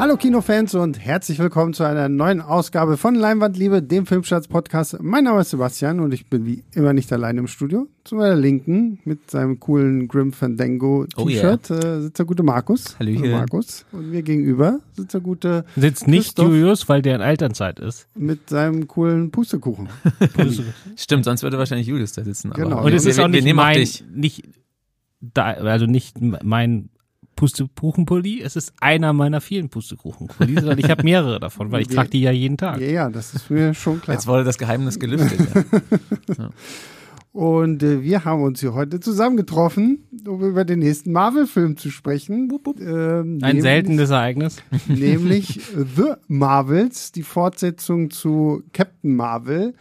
Hallo Kinofans und herzlich willkommen zu einer neuen Ausgabe von Leinwandliebe, dem Filmstarts-Podcast. Mein Name ist Sebastian und ich bin wie immer nicht allein im Studio. Zu meiner Linken mit seinem coolen Grim Fandango T-Shirt Oh äh, sitzt der gute Markus. Hallo Markus. Und mir gegenüber sitzt der gute Sitzt nicht Christoph Julius, weil der in Elternzeit ist. mit seinem coolen Pustekuchen. Stimmt, sonst würde wahrscheinlich Julius da sitzen. Aber Genau. Und es ist wir, auch nicht mein, dich. nicht da, also nicht mein Pustekuchenpulli, es ist einer meiner vielen Pustekuchenpullis, sondern ich habe mehrere davon, weil ich Die- trage die ja jeden Tag. Ja, ja, das ist mir schon klar. Jetzt wurde das Geheimnis gelüftet. ja. Und äh, wir haben uns hier heute zusammengetroffen, um über den nächsten Marvel-Film zu sprechen. Ähm, Ein nämlich- seltenes Ereignis. nämlich The Marvels, die Fortsetzung zu Captain Marvel,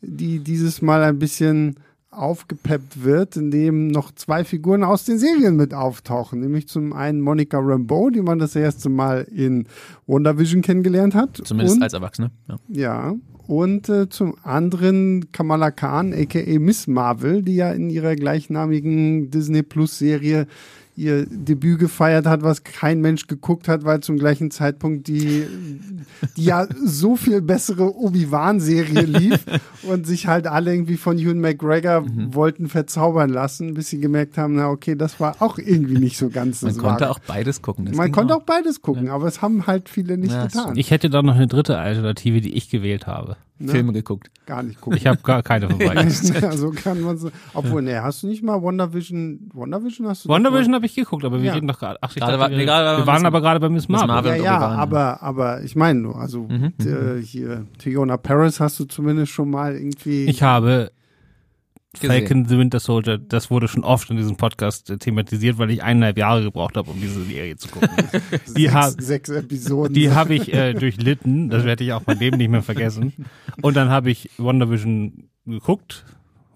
die dieses Mal ein bisschen aufgepeppt wird, indem noch zwei Figuren aus den Serien mit auftauchen. Nämlich zum einen Monica Rambeau, die man das erste Mal in WandaVision kennengelernt hat. Zumindest und, als Erwachsene. Ja. Ja. Und äh, zum anderen Kamala Khan, aka Miss Marvel, die ja in ihrer gleichnamigen Disney Plus Serie ihr Debüt gefeiert hat, was kein Mensch geguckt hat, weil zum gleichen Zeitpunkt die, die ja so viel bessere Obi-Wan-Serie lief und sich halt alle irgendwie von Ewan McGregor Mhm. wollten verzaubern lassen, bis sie gemerkt haben, na okay, das war auch irgendwie nicht so ganz Man das konnte auch beides gucken. das Man konnte auch beides gucken, aber es haben halt viele nicht Ja, getan. Ich hätte da noch eine dritte Alternative, die ich gewählt habe. Filme geguckt. Gar nicht gucken. Ich habe gar keine von beiden. ja, so kann man so. Obwohl, nee, hast du nicht mal WandaVision? WandaVision hast du WandaVision habe ich geguckt, aber wir Ja. reden doch gerade. Ach, ich dachte, war- wir, wir Miss- waren aber gerade bei Miss Marvel. Marvel. Ja, ja, aber, aber ich meine nur, also Mhm, äh, hier, Tiona Paris hast du zumindest schon mal irgendwie. Ich habe Gesehen. Falcon the Winter Soldier, das wurde schon oft in diesem Podcast äh, thematisiert, weil ich eineinhalb Jahre gebraucht habe, um diese Serie zu gucken. die sechs, hab- sechs Episoden. Die habe ich äh, durchlitten, das werde ich auch mein Leben nicht mehr vergessen. Und dann habe ich WandaVision geguckt,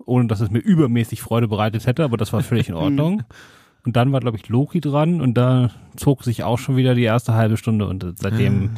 ohne dass es mir übermäßig Freude bereitet hätte, aber das war völlig in Ordnung. Und dann war, glaube ich, Loki dran und da zog sich auch schon wieder die erste halbe Stunde und seitdem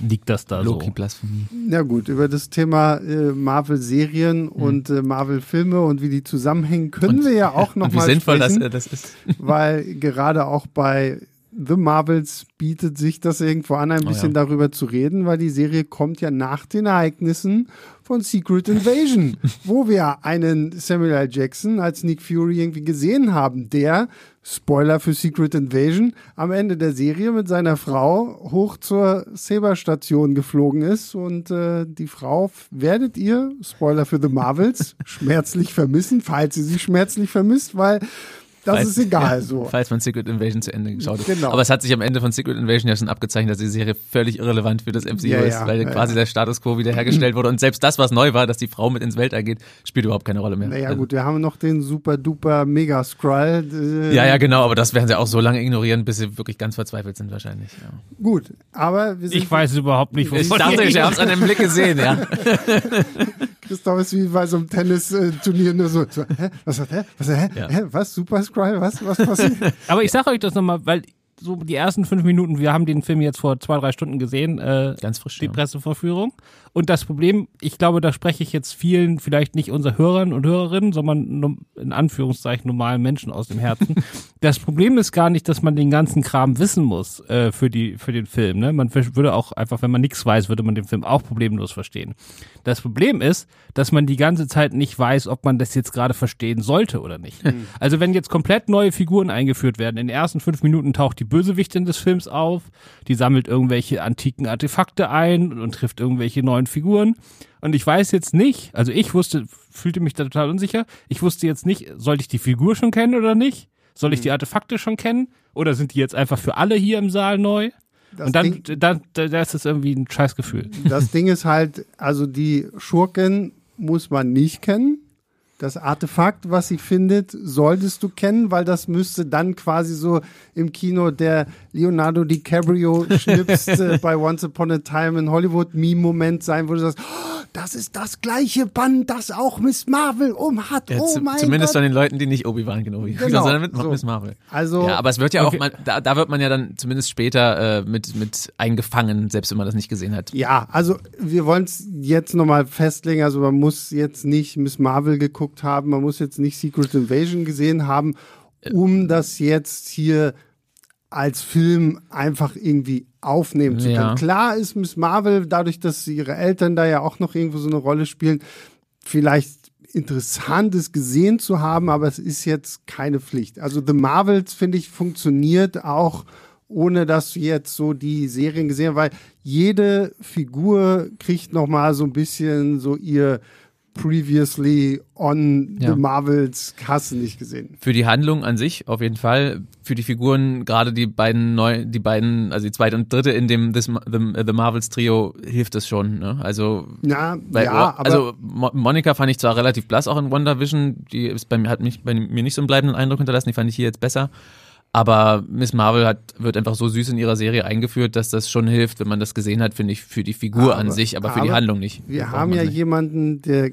liegt das da Loki so. Blasphemie. Ja gut, über das Thema äh, Mhm. Marvel-Serien und äh, Marvel-Filme und wie die zusammenhängen, können Und- wir ja auch noch Und wie sinnvoll das, sprechen. äh, das ist. weil gerade auch bei The Marvels bietet sich das irgendwo an, ein Oh bisschen ja. darüber zu reden, weil die Serie kommt ja nach den Ereignissen von Secret Invasion, wo wir einen Samuel L. Jackson als Nick Fury irgendwie gesehen haben, der, Spoiler für Secret Invasion, am Ende der Serie mit seiner Frau hoch zur Saber-Station geflogen ist und äh, die Frau werdet ihr, Spoiler für The Marvels, schmerzlich vermissen, falls ihr sie schmerzlich vermisst, weil das Falls- ist egal so. Falls man Secret Invasion zu Ende geschaut hat. Genau. Aber es hat sich am Ende von Secret Invasion ja schon abgezeichnet, dass die Serie völlig irrelevant für das MCU Ja, ist, ja, weil ja, quasi ja. der Status quo wiederhergestellt wurde. Und selbst das, was neu war, dass die Frau mit ins Weltall geht, spielt überhaupt keine Rolle mehr. Naja Also- gut, wir haben noch den super duper Mega Skrull. Äh, Ja, ja, genau, aber das werden sie auch so lange ignorieren, bis sie wirklich ganz verzweifelt sind wahrscheinlich. Ja. Gut, aber wir sind Ich weiß überhaupt nicht, Ich wovon dachte, ich habe es an dem Blick gesehen, ja. Christoph ist wie bei so einem Tennis-Turnier nur so, so hä, was hat hä, was hä, Ja. hä, was Super Skrull, was was passiert? Aber ich sage euch das nochmal, weil so die ersten fünf Minuten, wir haben den Film jetzt vor zwei, drei Stunden gesehen, äh, Ganz frisch. die Ja. Presseverführung. Und das Problem, ich glaube, da spreche ich jetzt vielen, vielleicht nicht unser Hörern und Hörerinnen, sondern in Anführungszeichen normalen Menschen aus dem Herzen. das Problem ist gar nicht, dass man den ganzen Kram wissen muss äh, für die für den Film. Ne? Man würde auch einfach, wenn man nichts weiß, würde man den Film auch problemlos verstehen. Das Problem ist, dass man die ganze Zeit nicht weiß, ob man das jetzt gerade verstehen sollte oder nicht. Also wenn jetzt komplett neue Figuren eingeführt werden, in den ersten fünf Minuten taucht die Bösewichtin des Films auf, die sammelt irgendwelche antiken Artefakte ein und trifft irgendwelche neuen Figuren. Und ich weiß jetzt nicht, also ich wusste, fühlte mich da total unsicher, ich wusste jetzt nicht, sollte ich die Figur schon kennen oder nicht? Soll ich die Artefakte schon kennen? Oder sind die jetzt einfach für alle hier im Saal neu? Das und dann, Ding, dann, da, ist es irgendwie ein Scheißgefühl. das Ding ist halt, also die Schurken muss man nicht kennen. Das Artefakt, was sie findet, solltest du kennen, weil das müsste dann quasi so im Kino der Leonardo DiCaprio schnipst äh, bei Once Upon a Time in Hollywood Meme-Moment sein, wo du sagst, oh, das ist das gleiche Band, das auch Miss Marvel um hat. Ja, oh mein zumindest Gott. von den Leuten, die nicht Obi-Wan Kenobi Genau, sondern mit so. Miss Marvel. Also, Ja, aber es wird ja auch Okay. mal, da, da wird man ja dann zumindest später äh, mit, mit eingefangen, selbst wenn man das nicht gesehen hat. Ja, also wir wollen es jetzt nochmal festlegen. Also man muss jetzt nicht Miss Marvel geguckt haben, man muss jetzt nicht Secret Invasion gesehen haben, um das jetzt hier als Film einfach irgendwie aufnehmen zu können. Ja. Klar ist Miss Marvel, dadurch, dass ihre Eltern da ja auch noch irgendwo so eine Rolle spielen, vielleicht Interessantes gesehen zu haben, aber es ist jetzt keine Pflicht. Also The Marvels, finde ich, funktioniert auch ohne dass du jetzt so die Serien gesehen hast, weil jede Figur kriegt noch mal so ein bisschen so ihr previously on Ja. The Marvels hast du nicht gesehen. Für die Handlung an sich auf jeden Fall. Für die Figuren, gerade die beiden neu, die beiden, also die zweite und dritte in dem This, The, The Marvels Trio hilft es schon. Ne? Also Ja, Weil, ja, aber also Mo Monika fand ich zwar relativ blass auch in WandaVision, die ist bei mir, hat mich bei mir nicht so einen bleibenden Eindruck hinterlassen, die fand ich hier jetzt besser. Aber Miss Marvel hat, wird einfach so süß in ihrer Serie eingeführt, dass das schon hilft, wenn man das gesehen hat, finde ich, für die Figur Aber- an sich, aber für die aber Handlung nicht. wir haben ja nicht. jemanden, der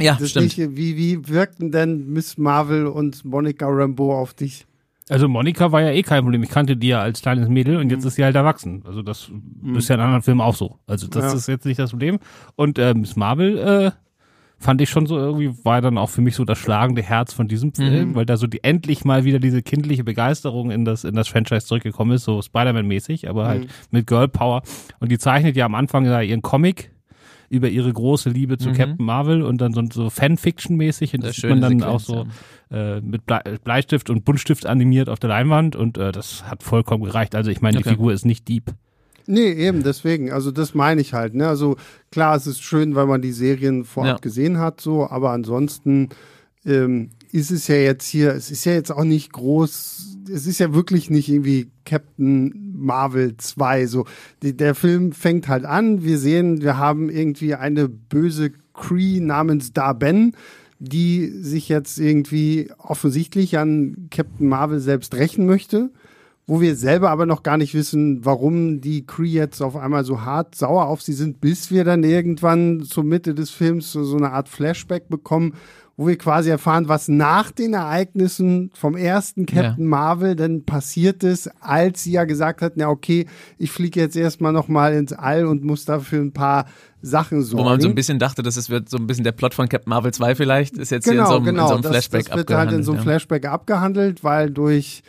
Ja, das stimmt. nicht, wie, wie wirkten denn Miss Marvel und Monica Rambeau auf dich? Also Monika war ja eh kein Problem. Ich kannte die ja als kleines Mädel und jetzt ist sie halt erwachsen. Also das ist ja in anderen Filmen auch so. Also das Ja. ist jetzt nicht das Problem. Und äh, Miss Marvel äh, fand ich schon so irgendwie, war dann auch für mich so das schlagende Herz von diesem Film, weil da so die endlich mal wieder diese kindliche Begeisterung in das, in das Franchise zurückgekommen ist, so Spider-Man-mäßig, aber halt mit Girl Power. Und die zeichnet ja am Anfang ja ihren Comic über ihre große Liebe zu Mhm. Captain Marvel und dann so, so Fanfiction-mäßig und das sieht man dann auch Sequenz, so äh, mit Blei Bleistift und Buntstift animiert auf der Leinwand und äh, das hat vollkommen gereicht. Also ich meine, die Okay. Figur ist nicht deep. Nee, eben, deswegen. Also das meine ich halt. Ne? Also klar, es ist schön, weil man die Serien vorab Ja. gesehen hat, so, aber ansonsten ähm, ist es ja jetzt hier, es ist ja jetzt auch nicht groß, es ist ja wirklich nicht irgendwie Captain Marvel 2. So, die, der Film fängt halt an, wir sehen, wir haben irgendwie eine böse Cree namens Darben, die sich jetzt irgendwie offensichtlich an Captain Marvel selbst rächen möchte wo wir selber aber noch gar nicht wissen, warum die Cree jetzt auf einmal so hart sauer auf sie sind, bis wir dann irgendwann zur Mitte des Films so, so eine Art Flashback bekommen, wo wir quasi erfahren, was nach den Ereignissen vom ersten Captain Marvel denn passiert ist, als sie ja gesagt hat, na okay, ich fliege jetzt erstmal nochmal ins All und muss dafür ein paar Sachen sorgen. Wo man so ein bisschen dachte, dass es wird so ein bisschen der Plot von Captain Marvel 2 vielleicht, ist jetzt hier in genau, so einem, genau. in so einem das, Flashback das wird halt in so einem abgehandelt, Flashback abgehandelt, weil durch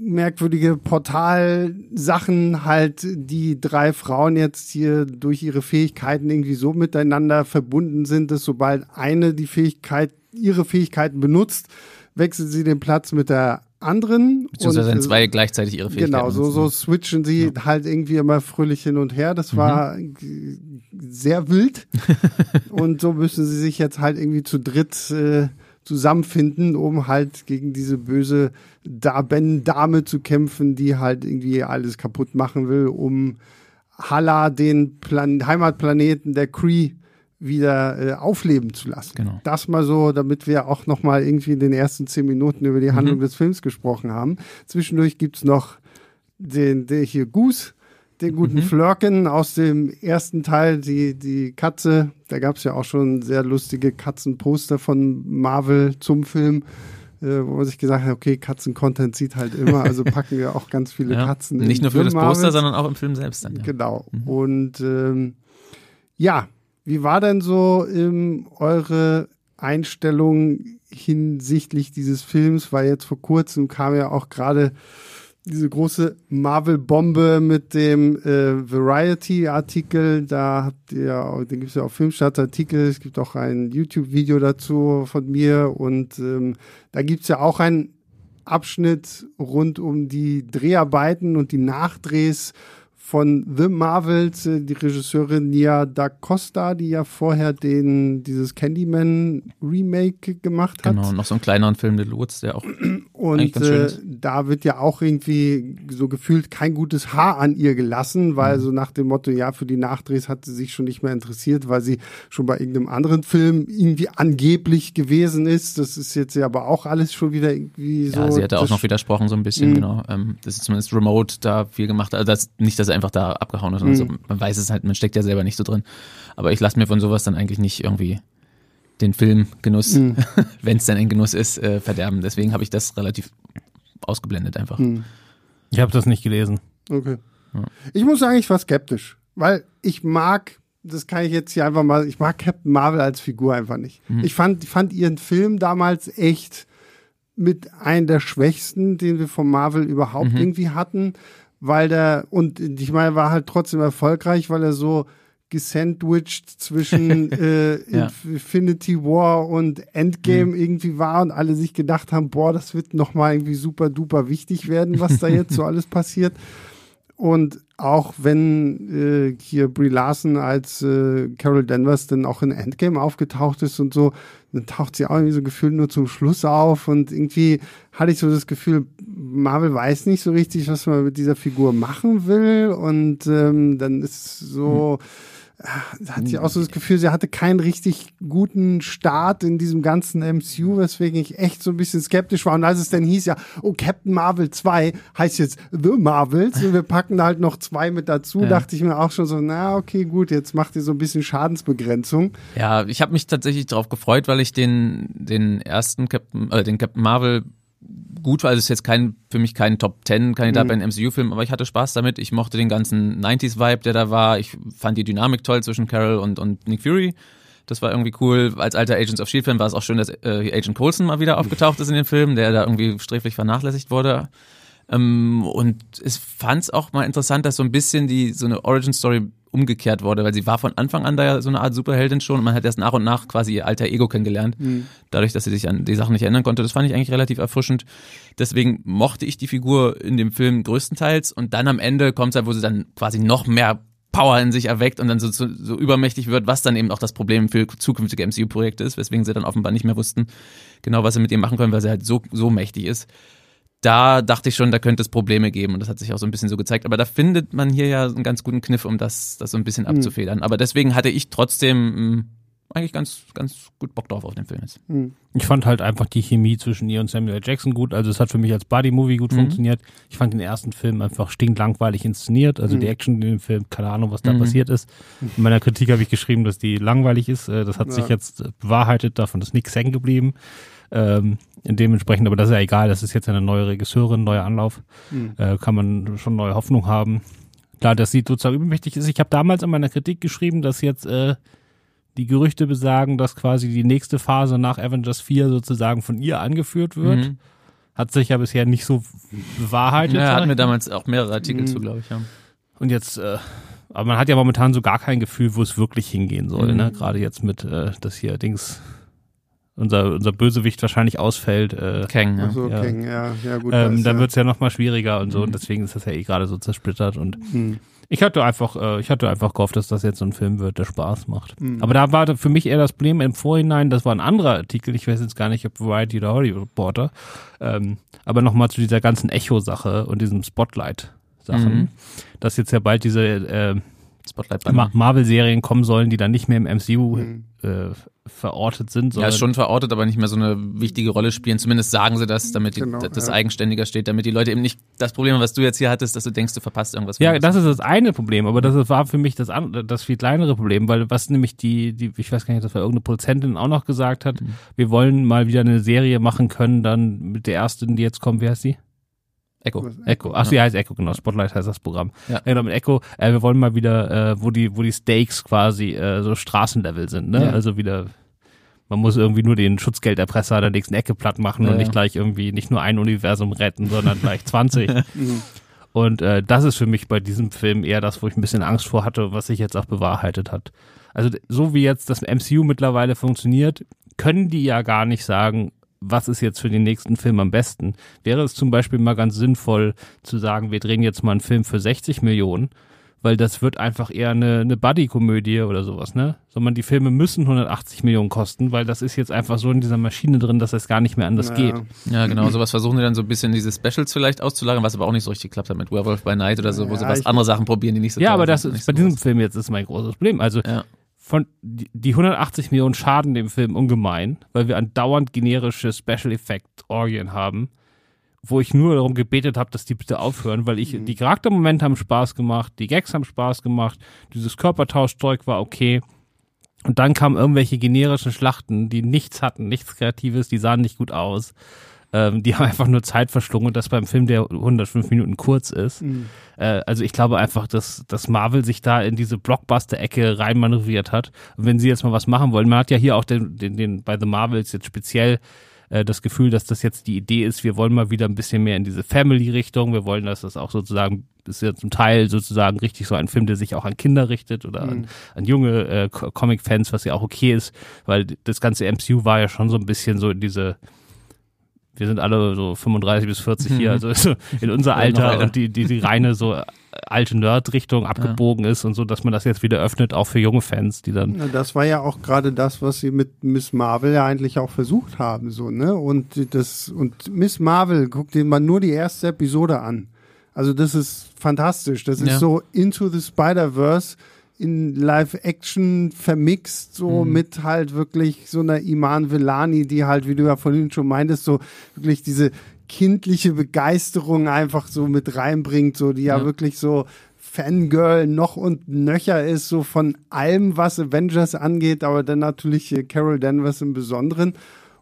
merkwürdige Portalsachen halt die drei Frauen jetzt hier durch ihre Fähigkeiten irgendwie so miteinander verbunden sind, dass sobald eine die Fähigkeit, ihre Fähigkeiten benutzt, wechselt sie den Platz mit der anderen. Beziehungsweise Und, zwei gleichzeitig ihre Fähigkeiten Genau, so, so switchen sie halt irgendwie immer fröhlich hin und her. Das war Mhm. sehr wild. und so müssen sie sich jetzt halt irgendwie zu dritt äh, zusammenfinden, um halt gegen diese böse Daben-Dame zu kämpfen, die halt irgendwie alles kaputt machen will, um Hala, den Plan Heimatplaneten der Cree, wieder äh, aufleben zu lassen. Genau. Das mal so, damit wir auch noch mal irgendwie in den ersten zehn Minuten über die Handlung des Films gesprochen haben. Zwischendurch gibt's noch den, der hier Goose, den guten Flirken aus dem ersten Teil, die, die Katze. Da gab's ja auch schon sehr lustige Katzenposter von Marvel zum Film, äh, wo man sich gesagt hat, okay, Katzen-Content sieht halt immer, also packen wir auch ganz viele Ja. Katzen. Nicht nur für The das Poster, Marvels. sondern auch im Film selbst dann. Ja. Genau. Und ähm, ja, wie war denn so ähm, eure Einstellung hinsichtlich dieses Films? Weil jetzt vor kurzem kam ja auch gerade diese große Marvel-Bombe mit dem äh, Variety-Artikel. Da habt ihr, da gibt es ja auch Filmstarts-Artikel. Es gibt auch ein YouTube-Video dazu von mir. Und ähm, da gibt es ja auch einen Abschnitt rund um die Dreharbeiten und die Nachdrehs von The Marvels, äh, die Regisseurin Nia Da Costa, die ja vorher den, dieses Candyman Remake gemacht hat. Genau, noch so einen kleineren Film, The Lutz, der auch Und ganz schön äh, da wird ja auch irgendwie so gefühlt kein gutes Haar an ihr gelassen, weil Mhm. so nach dem Motto, ja, für die Nachdrehs hat sie sich schon nicht mehr interessiert, weil sie schon bei irgendeinem anderen Film irgendwie angeblich gewesen ist. Das ist jetzt ja aber auch alles schon wieder irgendwie so. Ja, sie hatte auch noch widersprochen so ein bisschen, Mhm. genau. Ähm, das ist zumindest Remote da viel gemacht. Also das, nicht, dass er einfach da abgehauen ist. Mhm. so, man weiß es halt, man steckt ja selber nicht so drin. Aber ich lasse mir von sowas dann eigentlich nicht irgendwie den Filmgenuss, Mhm. wenn es dann ein Genuss ist, äh, verderben. Deswegen habe ich das relativ ausgeblendet einfach. Mhm. Ich habe das nicht gelesen. Okay. Ja. Ich muss sagen, ich war skeptisch, weil ich mag, das kann ich jetzt hier einfach mal, ich mag Captain Marvel als Figur einfach nicht. Mhm. Ich fand, fand ihren Film damals echt mit einem der schwächsten, den wir von Marvel überhaupt Mhm. irgendwie hatten, weil der, und ich meine, war halt trotzdem erfolgreich, weil er so gesandwiched zwischen äh, Ja. Infinity War und Endgame Mhm. irgendwie war und alle sich gedacht haben, boah, das wird nochmal irgendwie super duper wichtig werden, was da jetzt so alles passiert. Und auch wenn äh, hier Brie Larson als äh, Carol Danvers dann auch in Endgame aufgetaucht ist und so, dann taucht sie auch irgendwie so gefühlt nur zum Schluss auf und irgendwie hatte ich so das Gefühl, Marvel weiß nicht so richtig, was man mit dieser Figur machen will und ähm, dann ist so, da hatte ich auch so das Gefühl, sie hatte keinen richtig guten Start in diesem ganzen MCU, weswegen ich echt so ein bisschen skeptisch war. Und als es dann hieß ja, oh, Captain Marvel 2 heißt jetzt The Marvels und wir packen da halt noch zwei mit dazu, Ja. dachte ich mir auch schon so, na, okay, gut, jetzt macht ihr so ein bisschen Schadensbegrenzung. Ja, ich habe mich tatsächlich darauf gefreut, weil ich den, den ersten Captain, äh, den Captain Marvel gut war. Also es ist jetzt kein, für mich kein Top Ten Kandidat Mhm. bei einem MCU-Film, aber ich hatte Spaß damit. Ich mochte den ganzen 90s-Vibe, der da war. Ich fand die Dynamik toll zwischen Carol und, und Nick Fury. Das war irgendwie cool. Als alter Agents of S.H.I.E.L.D.-Fan war es auch schön, dass äh, Agent Coulson mal wieder aufgetaucht ist in dem Film, der da irgendwie sträflich vernachlässigt wurde. Ähm, und es fand es auch mal interessant, dass so ein bisschen die so eine Origin-Story umgekehrt wurde, weil sie war von Anfang an da ja so eine Art Superheldin schon und man hat erst nach und nach quasi ihr alter Ego kennengelernt, dadurch, dass sie sich an die Sachen nicht erinnern konnte. Das fand ich eigentlich relativ erfrischend. Deswegen mochte ich die Figur in dem Film größtenteils und dann am Ende kommt es halt, wo sie dann quasi noch mehr Power in sich erweckt und dann so, so, so übermächtig wird, was dann eben auch das Problem für zukünftige MCU-Projekte ist, weswegen sie dann offenbar nicht mehr wussten, genau was sie mit ihr machen können, weil sie halt so, so mächtig ist da dachte ich schon, da könnte es Probleme geben und das hat sich auch so ein bisschen so gezeigt. Aber da findet man hier ja einen ganz guten Kniff, um das, das so ein bisschen abzufedern. Aber deswegen hatte ich trotzdem mh, eigentlich ganz, ganz gut Bock drauf auf den Film jetzt. Ich fand halt einfach die Chemie zwischen ihr und Samuel L. Jackson gut. Also es hat für mich als Buddy-Movie gut Mhm. funktioniert. Ich fand den ersten Film einfach stinklangweilig inszeniert. Also die Action in dem Film, keine Ahnung, was da Mhm. passiert ist. In meiner Kritik habe ich geschrieben, dass die langweilig ist. Äh, Das hat Ja. sich jetzt bewahrheitet, davon ist nichts hängen geblieben. Ähm, dementsprechend, aber das ist ja egal, das ist jetzt eine neue Regisseurin, neuer Anlauf. Äh, kann man schon neue Hoffnung haben. Klar, dass sie sozusagen übermächtig ist. Ich habe damals in meiner Kritik geschrieben, dass jetzt äh, die Gerüchte besagen, dass quasi die nächste Phase nach Avengers 4 sozusagen von ihr angeführt wird. Mhm. Hat sich ja bisher nicht so bewahrheitet. Ja, hatten wir mal. damals auch mehrere Artikel Mhm. zu, glaube ich. Ja. Und jetzt, äh, aber man hat ja momentan so gar kein Gefühl, wo es wirklich hingehen soll. Mhm. Ne? Gerade jetzt mit, äh, dass hier Dings, unser, unser Bösewicht wahrscheinlich ausfällt. Äh, Kang, ja. Also, Ja. okay, ja, ja, gut. ähm, dann ja- wird's ja noch mal schwieriger und so. Mhm. Und deswegen ist das ja eh gerade so zersplittert. Und Hm. ich hatte einfach, äh, ich hatte einfach gehofft, dass das jetzt so ein Film wird, der Spaß macht. Mhm. Aber da war für mich eher das Problem im Vorhinein, das war ein anderer Artikel, ich weiß jetzt gar nicht, ob Variety oder Hollywood Reporter, ähm, aber nochmal zu dieser ganzen Echo-Sache und diesem Spotlight-Sachen, Mhm. dass jetzt ja bald diese äh, Spotlight Ma Marvel-Serien kommen sollen, die dann nicht mehr im MCU Mhm. äh, verortet sind, Ja, schon verortet, aber nicht mehr so eine wichtige Rolle spielen. Zumindest sagen sie das, damit die, Genau, das ja. eigenständiger steht, damit die Leute eben nicht das Problem was du jetzt hier hattest, dass du denkst, du verpasst irgendwas. Ja, das ist das eine Problem, aber das war für mich das, das viel kleinere Problem, weil was nämlich die, die, ich weiß gar nicht, das war irgendeine Produzentin auch noch gesagt hat, Mhm. wir wollen mal wieder eine Serie machen können, dann mit der ersten, die jetzt kommt, wie heißt die? Echo. Echo. Ach, sie heißt Echo, genau. Spotlight heißt das Programm. Ja. Genau, mit Echo. Äh, wir wollen mal wieder, äh, wo die, wo die Stakes quasi äh, so Straßenlevel sind, ne? Ja. Also wieder, man muss irgendwie nur den Schutzgelderpresser an der nächsten Ecke platt machen Ja, und nicht gleich irgendwie nicht nur ein Universum retten, sondern gleich 20. Mhm. Und äh, das ist für mich bei diesem Film eher das, wo ich ein bisschen Angst vor hatte, was sich jetzt auch bewahrheitet hat. Also so wie jetzt das MCU mittlerweile funktioniert, können die ja gar nicht sagen, was ist jetzt für den nächsten Film am besten. Wäre es zum Beispiel mal ganz sinnvoll zu sagen, wir drehen jetzt mal einen Film für 60 Millionen, weil das wird einfach eher eine, eine Buddy-Komödie oder sowas, ne? Sondern die Filme müssen 180 Millionen kosten, weil das ist jetzt einfach so in dieser Maschine drin, dass es gar nicht mehr anders Ja. geht. Ja, genau, sowas versuchen die dann so ein bisschen diese Specials vielleicht auszulagern, was aber auch nicht so richtig geklappt hat mit Werewolf by Night oder so, wo sie Ja, was ich- andere Sachen probieren, die nicht so Ja, aber das sind, ist nicht bei so diesem groß. Film jetzt ist mein großes Problem. Also Ja. Von die die 180 Millionen schaden dem Film ungemein, weil wir andauernd generische Special Effect Orgien haben, wo ich nur darum gebetet habe, dass die bitte aufhören, weil ich die Charaktermomente haben Spaß gemacht, die Gags haben Spaß gemacht, dieses Körpertauschzeug war okay. Und dann kamen irgendwelche generischen Schlachten, die nichts hatten, nichts Kreatives, die sahen nicht gut aus. Ähm, die haben einfach nur Zeit verschlungen und das beim Film, der 105 Minuten kurz ist. Mhm. Äh, also ich glaube einfach, dass, dass Marvel sich da in diese Blockbuster-Ecke reinmanövriert hat. Und wenn sie jetzt mal was machen wollen, man hat ja hier auch den, den, den bei The Marvels jetzt speziell äh, das Gefühl, dass das jetzt die Idee ist, wir wollen mal wieder ein bisschen mehr in diese Family-Richtung, wir wollen, dass das auch sozusagen, ist ja zum Teil sozusagen richtig so ein Film, der sich auch an Kinder richtet oder Mhm. an, an junge äh, Co- Comic-Fans, was ja auch okay ist, weil das ganze MCU war ja schon so ein bisschen so in diese wir sind alle so 35 bis 40 hier, also so in unser Ja, Alter und die, die, die reine so äh, alte Nerd-Richtung abgebogen ist und so, dass man das jetzt wieder öffnet, auch für junge Fans, die dann Ja, das war ja auch gerade das, was sie mit Miss Marvel ja eigentlich auch versucht haben, so, ne? Und das, und Miss Marvel, guck dir mal nur die erste Episode an. Also das ist fantastisch. Das Ja. ist so Into the Spider-Verse in Live-Action vermixt, so Mhm. mit halt wirklich so einer Iman Vellani, die halt, wie du ja vorhin schon meintest, so wirklich diese kindliche Begeisterung einfach so mit reinbringt, so die ja, Ja. wirklich so Fangirl noch und nöcher ist, so von allem, was Avengers angeht, aber dann natürlich äh, Carol Danvers im Besonderen.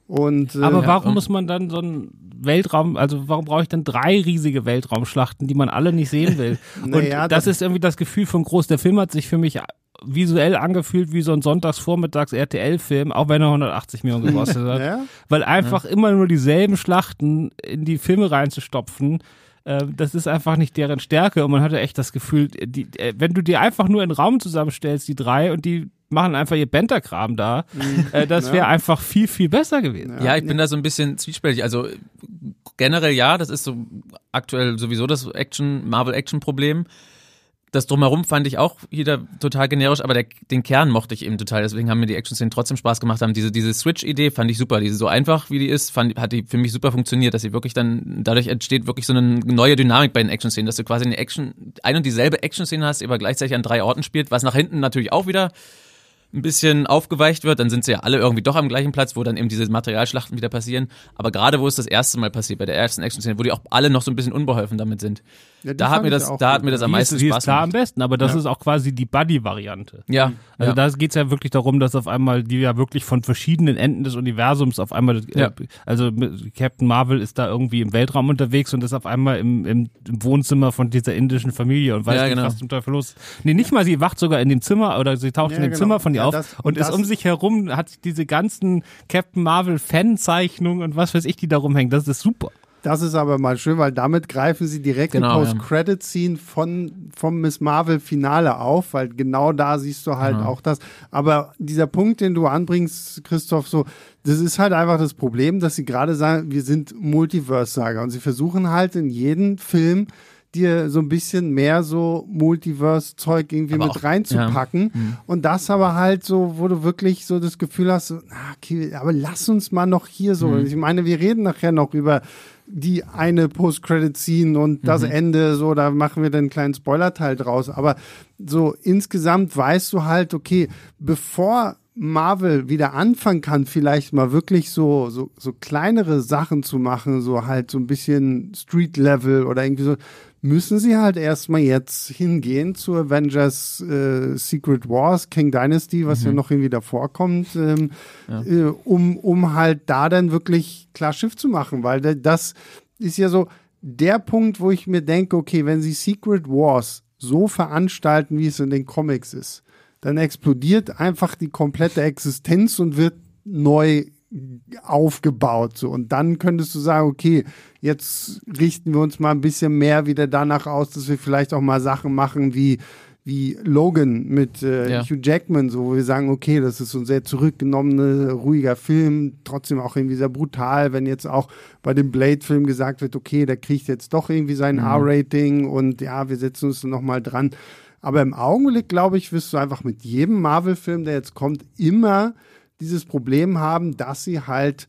Und äh, Aber Ja, warum und- muss man dann so ein Weltraum, also warum brauche ich dann drei riesige Weltraumschlachten, die man alle nicht sehen will? Und Naja, das, das- ist irgendwie das Gefühl von groß. Der Film hat sich für mich visuell angefühlt wie so ein Sonntagsvormittags RTL-Film, auch wenn er 180 Millionen gekostet hat. ja, Weil einfach immer nur dieselben Schlachten in die Filme reinzustopfen, äh, das ist einfach nicht deren Stärke. Und man hatte echt das Gefühl, die, äh, wenn du dir einfach nur in Raum zusammenstellst, die drei, und die machen einfach ihr Benterkram da, äh, das wäre einfach viel, viel besser gewesen. Ja, ich bin da so ein bisschen zwiespältig. Also generell ja, das ist so aktuell sowieso das Action, Marvel-Action-Problem. Das drumherum fand ich auch wieder total generisch, aber der, den Kern mochte ich eben total. Deswegen haben mir die Action-Szenen trotzdem Spaß gemacht haben. Diese, diese Switch-Idee fand ich super. Diese so einfach, wie die ist, fand, hat die für mich super funktioniert, dass sie wirklich dann, dadurch entsteht wirklich so eine neue Dynamik bei den Action-Szenen, dass du quasi eine Action, ein und dieselbe Action-Szene hast, die aber gleichzeitig an drei Orten spielt, was nach hinten natürlich auch wieder ein bisschen aufgeweicht wird, dann sind sie ja alle irgendwie doch am gleichen Platz, wo dann eben diese Materialschlachten wieder passieren. Aber gerade wo es das erste Mal passiert, bei der ersten Action-Szene, wo die auch alle noch so ein bisschen unbeholfen damit sind. Ja, da hat mir das, da hat mir das am Die ist, meisten die Spaß ist klar am gemacht. besten, aber das ist auch quasi die Buddy-Variante. Ja, Also ja. da geht's ja wirklich darum, dass auf einmal die ja wirklich von verschiedenen Enden des Universums auf einmal, äh, Ja. also mit- Captain Marvel ist da irgendwie im Weltraum unterwegs und ist auf einmal im, im, im Wohnzimmer von dieser indischen Familie und weiß Ja, nicht, genau. was zum Teufel los ist. Nee, nicht mal, sie wacht sogar in dem Zimmer oder sie taucht Ja, in dem genau. Zimmer von ihr Ja, auf das- und ist das- um sich herum, hat diese ganzen Captain Marvel Fanzeichnungen und was weiß ich, die da rumhängen. Das ist super. Das ist aber mal schön, weil damit greifen sie direkt Genau, die. Post-Credit-Scene von, vom Miss Marvel-Finale auf, weil genau da siehst du halt Genau. auch das. Aber dieser Punkt, den du anbringst, Christoph, so, das ist halt einfach das Problem, dass sie gerade sagen, wir sind Multiverse-Saga und sie versuchen halt in jeden Film dir so ein bisschen mehr so Multiverse-Zeug irgendwie Aber mit auch- reinzupacken. Und das aber halt so, wo du wirklich so das Gefühl hast, so, okay, aber lass uns mal noch hier so. Ich meine, wir reden nachher noch über die eine Post-Credit-Scene und das Ende, so, da machen wir dann einen kleinen Spoiler-Teil draus. Aber so insgesamt weißt du halt, okay, bevor Marvel wieder anfangen kann, vielleicht mal wirklich so, so, so kleinere Sachen zu machen, so halt so ein bisschen Street-Level oder irgendwie so, müssen sie halt erstmal jetzt hingehen zu Avengers äh, Secret Wars, King Dynasty, was ja noch irgendwie davor kommt, ähm, äh, um, um halt da dann wirklich klar Schiff zu machen, weil da- das ist ja so der Punkt, wo ich mir denke, okay, wenn sie Secret Wars so veranstalten, wie es in den Comics ist, dann explodiert einfach die komplette Existenz und wird neu aufgebaut. So. Und dann könntest du sagen, okay, jetzt richten wir uns mal ein bisschen mehr wieder danach aus, dass wir vielleicht auch mal Sachen machen wie wie Logan mit äh, Ja. Hugh Jackman, so wo wir sagen, okay, das ist so ein sehr zurückgenommener, ruhiger Film, trotzdem auch irgendwie sehr brutal, wenn jetzt auch bei dem Blade-Film gesagt wird, okay, der kriegt jetzt doch irgendwie sein R-Rating und ja, wir setzen uns noch mal dran. Aber im Augenblick, glaube ich, wirst du einfach mit jedem Marvel-Film, der jetzt kommt, immer dieses Problem haben, dass sie halt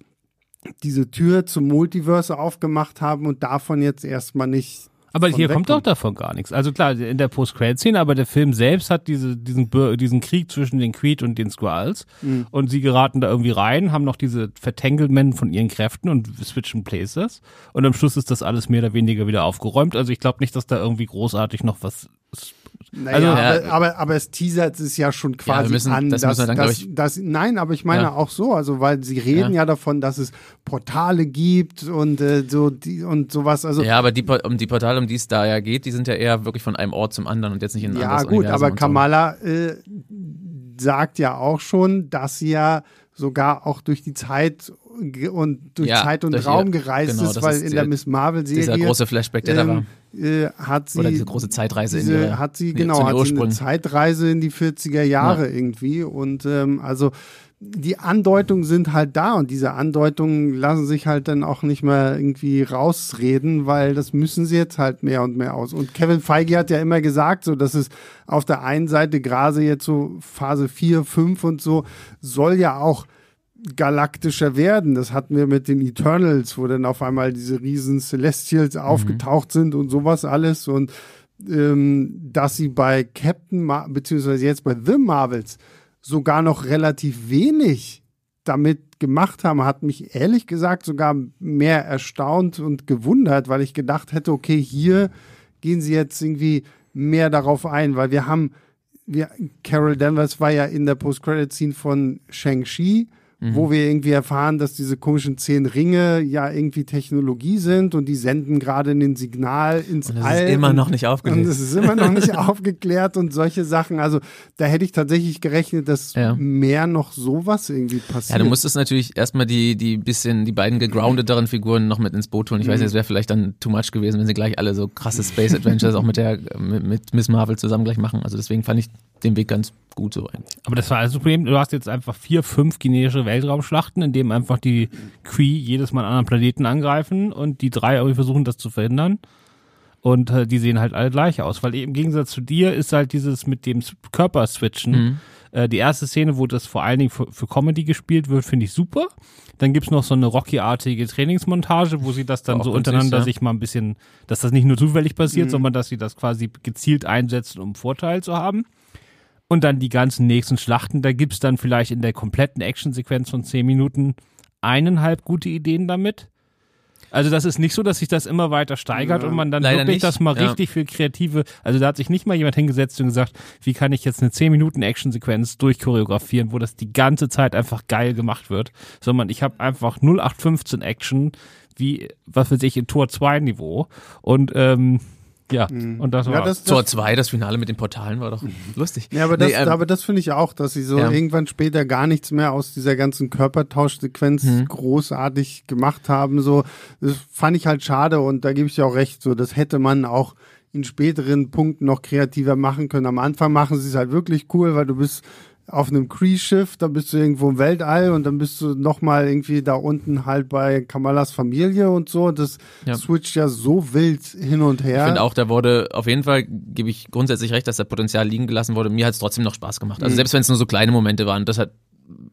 diese Tür zum Multiverse aufgemacht haben und davon jetzt erstmal nicht. Aber hier kommt doch davon gar nichts. Also klar, in der Post-Credit-Szene, aber der Film selbst hat diese, diesen, diesen Krieg zwischen den Creed und den Skrulls Mhm. und sie geraten da irgendwie rein, haben noch diese Vertanglement von ihren Kräften und switchen Places und am Schluss ist das alles mehr oder weniger wieder aufgeräumt. Also ich glaube nicht, dass da irgendwie großartig noch was Naja, Also- aber, Ja. aber, aber es teasert es ja schon quasi wir müssen- an, das dass, dann, dass, dass, nein, aber ich meine Ja. auch so, also weil sie reden ja, Ja. davon, dass es Portale gibt und äh, so die und sowas. Also Ja, aber die, um die Portale, um die es da ja geht, die sind ja eher wirklich von einem Ort zum anderen und jetzt nicht in ein Ja, anderes gut, Universum aber und so. Kamala äh, sagt ja auch schon, dass sie ja sogar auch durch die Zeit und durch Ja, Zeit und durch Raum ihr- gereist genau, ist, weil ist in der- Miss Marvel Dieser große Flashback, der da war. ähm, äh, hat sie Oder diese große Zeitreise in diese, ihre, hat sie in- genau hat sie eine. Zeitreise in die 40er Jahre irgendwie und ähm, also die Andeutungen sind halt da und diese Andeutungen lassen sich halt dann auch nicht mehr irgendwie rausreden, weil das müssen sie jetzt halt mehr und mehr aus. Und Kevin Feige hat ja immer gesagt, so dass es auf der einen Seite gerade jetzt so Phase 4, 5 und so soll ja auch galaktischer werden. Das hatten wir mit den Eternals, wo dann auf einmal diese riesen Celestials Mhm. aufgetaucht sind und sowas alles und ähm, dass sie bei Captain Mar beziehungsweise jetzt bei The Marvels sogar noch relativ wenig damit gemacht haben, hat mich ehrlich gesagt sogar mehr erstaunt und gewundert, weil ich gedacht hätte, okay, hier gehen sie jetzt irgendwie mehr darauf ein, weil wir haben, wir, Carol Danvers war ja in der Post-Credit-Scene von Shang-Chi, Mhm. wo wir irgendwie erfahren, dass diese komischen zehn Ringe ja irgendwie Technologie sind und die senden gerade ein Signal ins Und das All. ist immer und- noch nicht und aufgelöst. es ist immer noch nicht aufgeklärt und solche Sachen. Also da hätte ich tatsächlich gerechnet, dass Ja. mehr noch sowas irgendwie passiert. Ja, du musstest natürlich erstmal die, die bisschen, die beiden gegroundeteren Figuren noch mit ins Boot holen. Ich Mhm. weiß es wäre vielleicht dann too much gewesen, wenn sie gleich alle so krasse Space Adventures auch mit der, mit, mit Miss Marvel zusammen gleich machen. Also deswegen fand ich den Weg ganz gut so eigentlich. Aber das war also das Problem, du hast jetzt einfach vier, fünf generische Weltraumschlachten, in denen einfach die Kree jedes Mal einen anderen Planeten angreifen und die drei irgendwie versuchen, das zu verhindern. Und äh, die sehen halt alle gleich aus, weil im Gegensatz zu dir ist halt dieses mit dem Körperswitchen. Mhm. Äh, die erste Szene, wo das vor allen Dingen für, für Comedy gespielt wird, finde ich super. Dann gibt's noch so eine Rocky-artige Trainingsmontage, wo sie das dann Auch so untereinander ja. sich mal ein bisschen, dass das nicht nur zufällig passiert, sondern dass sie das quasi gezielt einsetzen, um Vorteil zu haben. Und dann die ganzen nächsten Schlachten, da gibt's dann vielleicht in der kompletten Actionsequenz von zehn Minuten eineinhalb gute Ideen damit. Also das ist nicht so, dass sich das immer weiter steigert Ja. und man dann wirklich nicht, das mal ja. richtig viel kreative, also da hat sich nicht mal jemand hingesetzt und gesagt, wie kann ich jetzt eine 10 Minuten Actionsequenz durchchoreografieren, wo das die ganze Zeit einfach geil gemacht wird, sondern ich habe einfach 0815 Action wie, was weiß ich, in Tor 2 Niveau und ähm, ja, und das war ja, das, Tor das, 2, das Finale mit den Portalen war doch lustig. ja, aber das, Nee, ähm, aber das finde ich auch, dass sie so Ja. irgendwann später gar nichts mehr aus dieser ganzen Körpertauschsequenz Mhm. großartig gemacht haben. So, das fand ich halt schade und da gebe ich dir auch recht. So, das hätte man auch in späteren Punkten noch kreativer machen können. Am Anfang machen sie es halt wirklich cool, weil du bist auf einem Kree-Schiff, dann bist du irgendwo im Weltall und dann bist du nochmal irgendwie da unten halt bei Kamalas Familie und so. Das Ja. switcht ja so wild hin und her. Ich finde auch, da wurde auf jeden Fall, gebe ich grundsätzlich recht, dass da Potenzial liegen gelassen wurde. Mir hat es trotzdem noch Spaß gemacht. Mhm. Also selbst wenn es nur so kleine Momente waren, das hat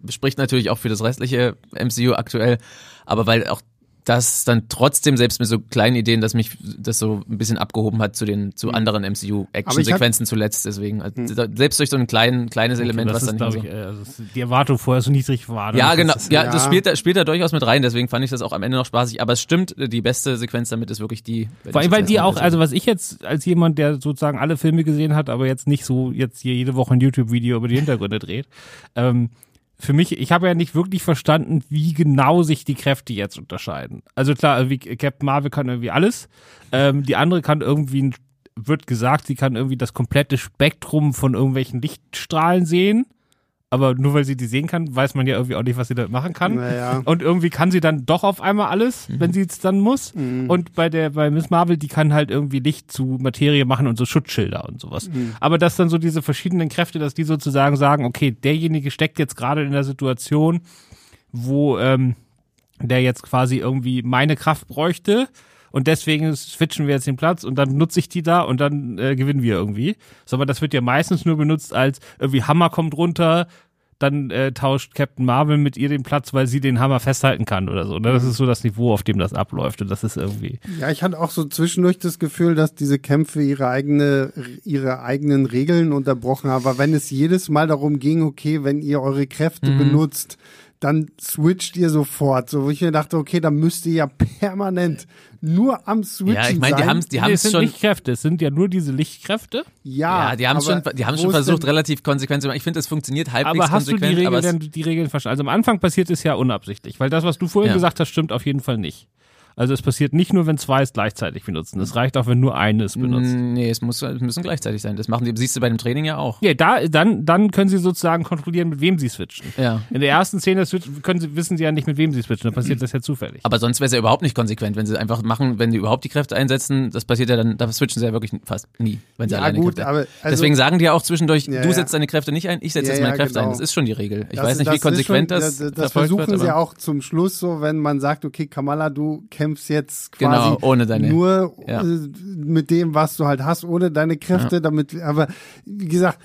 spricht natürlich auch für das restliche MCU aktuell, aber weil auch das dann trotzdem selbst mit so kleinen Ideen, dass mich das so ein bisschen abgehoben hat zu den zu anderen MCU Action-Sequenzen zuletzt. Deswegen also da- selbst durch so ein klein, kleines Element, das was ist, dann nicht ich, also die Erwartung vorher so niedrig war. so. Ja, Das genau. ist- Ja, ja. das spielt da, spielt da durchaus mit rein. Deswegen fand ich das auch am Ende noch spaßig. Aber es stimmt, die beste Sequenz damit ist wirklich die. Vor allem, weil die auch, also was ich jetzt als jemand, der sozusagen alle Filme gesehen hat, aber jetzt nicht so jetzt hier jede Woche ein YouTube-Video über die Hintergründe dreht, ähm, für mich, ich habe ja nicht wirklich verstanden, wie genau sich die Kräfte jetzt unterscheiden. Also klar, wie Captain Marvel kann irgendwie alles, ähm, die andere kann irgendwie, wird gesagt, sie kann irgendwie das komplette Spektrum von irgendwelchen Lichtstrahlen sehen. Aber nur weil sie die sehen kann, weiß man ja irgendwie auch nicht, was sie da machen kann. Naja. Und irgendwie kann sie dann doch auf einmal alles, wenn sie es dann muss. Und bei der, bei Miss Marvel, die kann halt irgendwie Licht zu Materie machen und so Schutzschilder und sowas. Aber dass dann so diese verschiedenen Kräfte, dass die sozusagen sagen, okay, derjenige steckt jetzt gerade in der Situation, wo ähm, der jetzt quasi irgendwie meine Kraft bräuchte. Und deswegen switchen wir jetzt den Platz und dann nutze ich die da und dann äh, gewinnen wir irgendwie. So, aber das wird ja meistens nur benutzt als irgendwie Hammer kommt runter, dann äh, tauscht Captain Marvel mit ihr den Platz, weil sie den Hammer festhalten kann oder so. Ne? Das ist so das Niveau, auf dem das abläuft. Und das ist irgendwie. Ja, ich hatte auch so zwischendurch das Gefühl, dass diese Kämpfe ihre eigene, ihre eigenen Regeln unterbrochen haben. Aber wenn es jedes Mal darum ging, okay, wenn ihr eure Kräfte Mhm. benutzt, dann switcht ihr sofort. So, wo ich mir dachte, okay, dann müsst ihr ja permanent nur am Switchen Ja, ich meine, die sein. haben die Nee, haben es es sind schon. Lichtkräfte. Es sind ja nur diese Lichtkräfte. ja, Ja, die haben aber schon, die haben schon versucht, denn- relativ konsequent zu machen. Ich finde, es funktioniert halbwegs Aber hast du die konsequent, aber Regeln, denn die Regeln verstanden? Also am Anfang passiert es ja unabsichtlich, weil das, was du vorhin Ja. gesagt hast, stimmt auf jeden Fall nicht. Also es passiert nicht nur, wenn zwei es gleichzeitig benutzen. Es reicht auch, wenn nur eine es benutzt. Mm, Nee, es, muss, es müssen gleichzeitig sein. Das machen die, siehst du bei dem Training ja auch. Ja, da, dann, dann können sie sozusagen kontrollieren, mit wem sie switchen. Ja. In der ersten Szene können sie, wissen sie ja nicht, mit wem sie switchen. Dann passiert das ja zufällig. Aber sonst wäre es ja überhaupt nicht konsequent, wenn sie einfach machen, wenn die überhaupt die Kräfte einsetzen, das passiert ja dann, da switchen sie ja wirklich fast nie, wenn sie Ja, alleine gut, aber also- Deswegen sagen die ja auch zwischendurch, Ja, du ja. setzt deine Kräfte nicht ein, ich setze Ja, jetzt meine ja, Kräfte genau. ein. Das ist schon die Regel. Ich Das- weiß nicht, wie konsequent schon, das, das, das versuchen wird, sie auch zum Schluss so, wenn man sagt, okay, Kamala, du kämpfst jetzt quasi Genau, ohne deine- nur ja. äh, mit dem, was du halt hast, ohne deine Kräfte, damit, aber wie gesagt,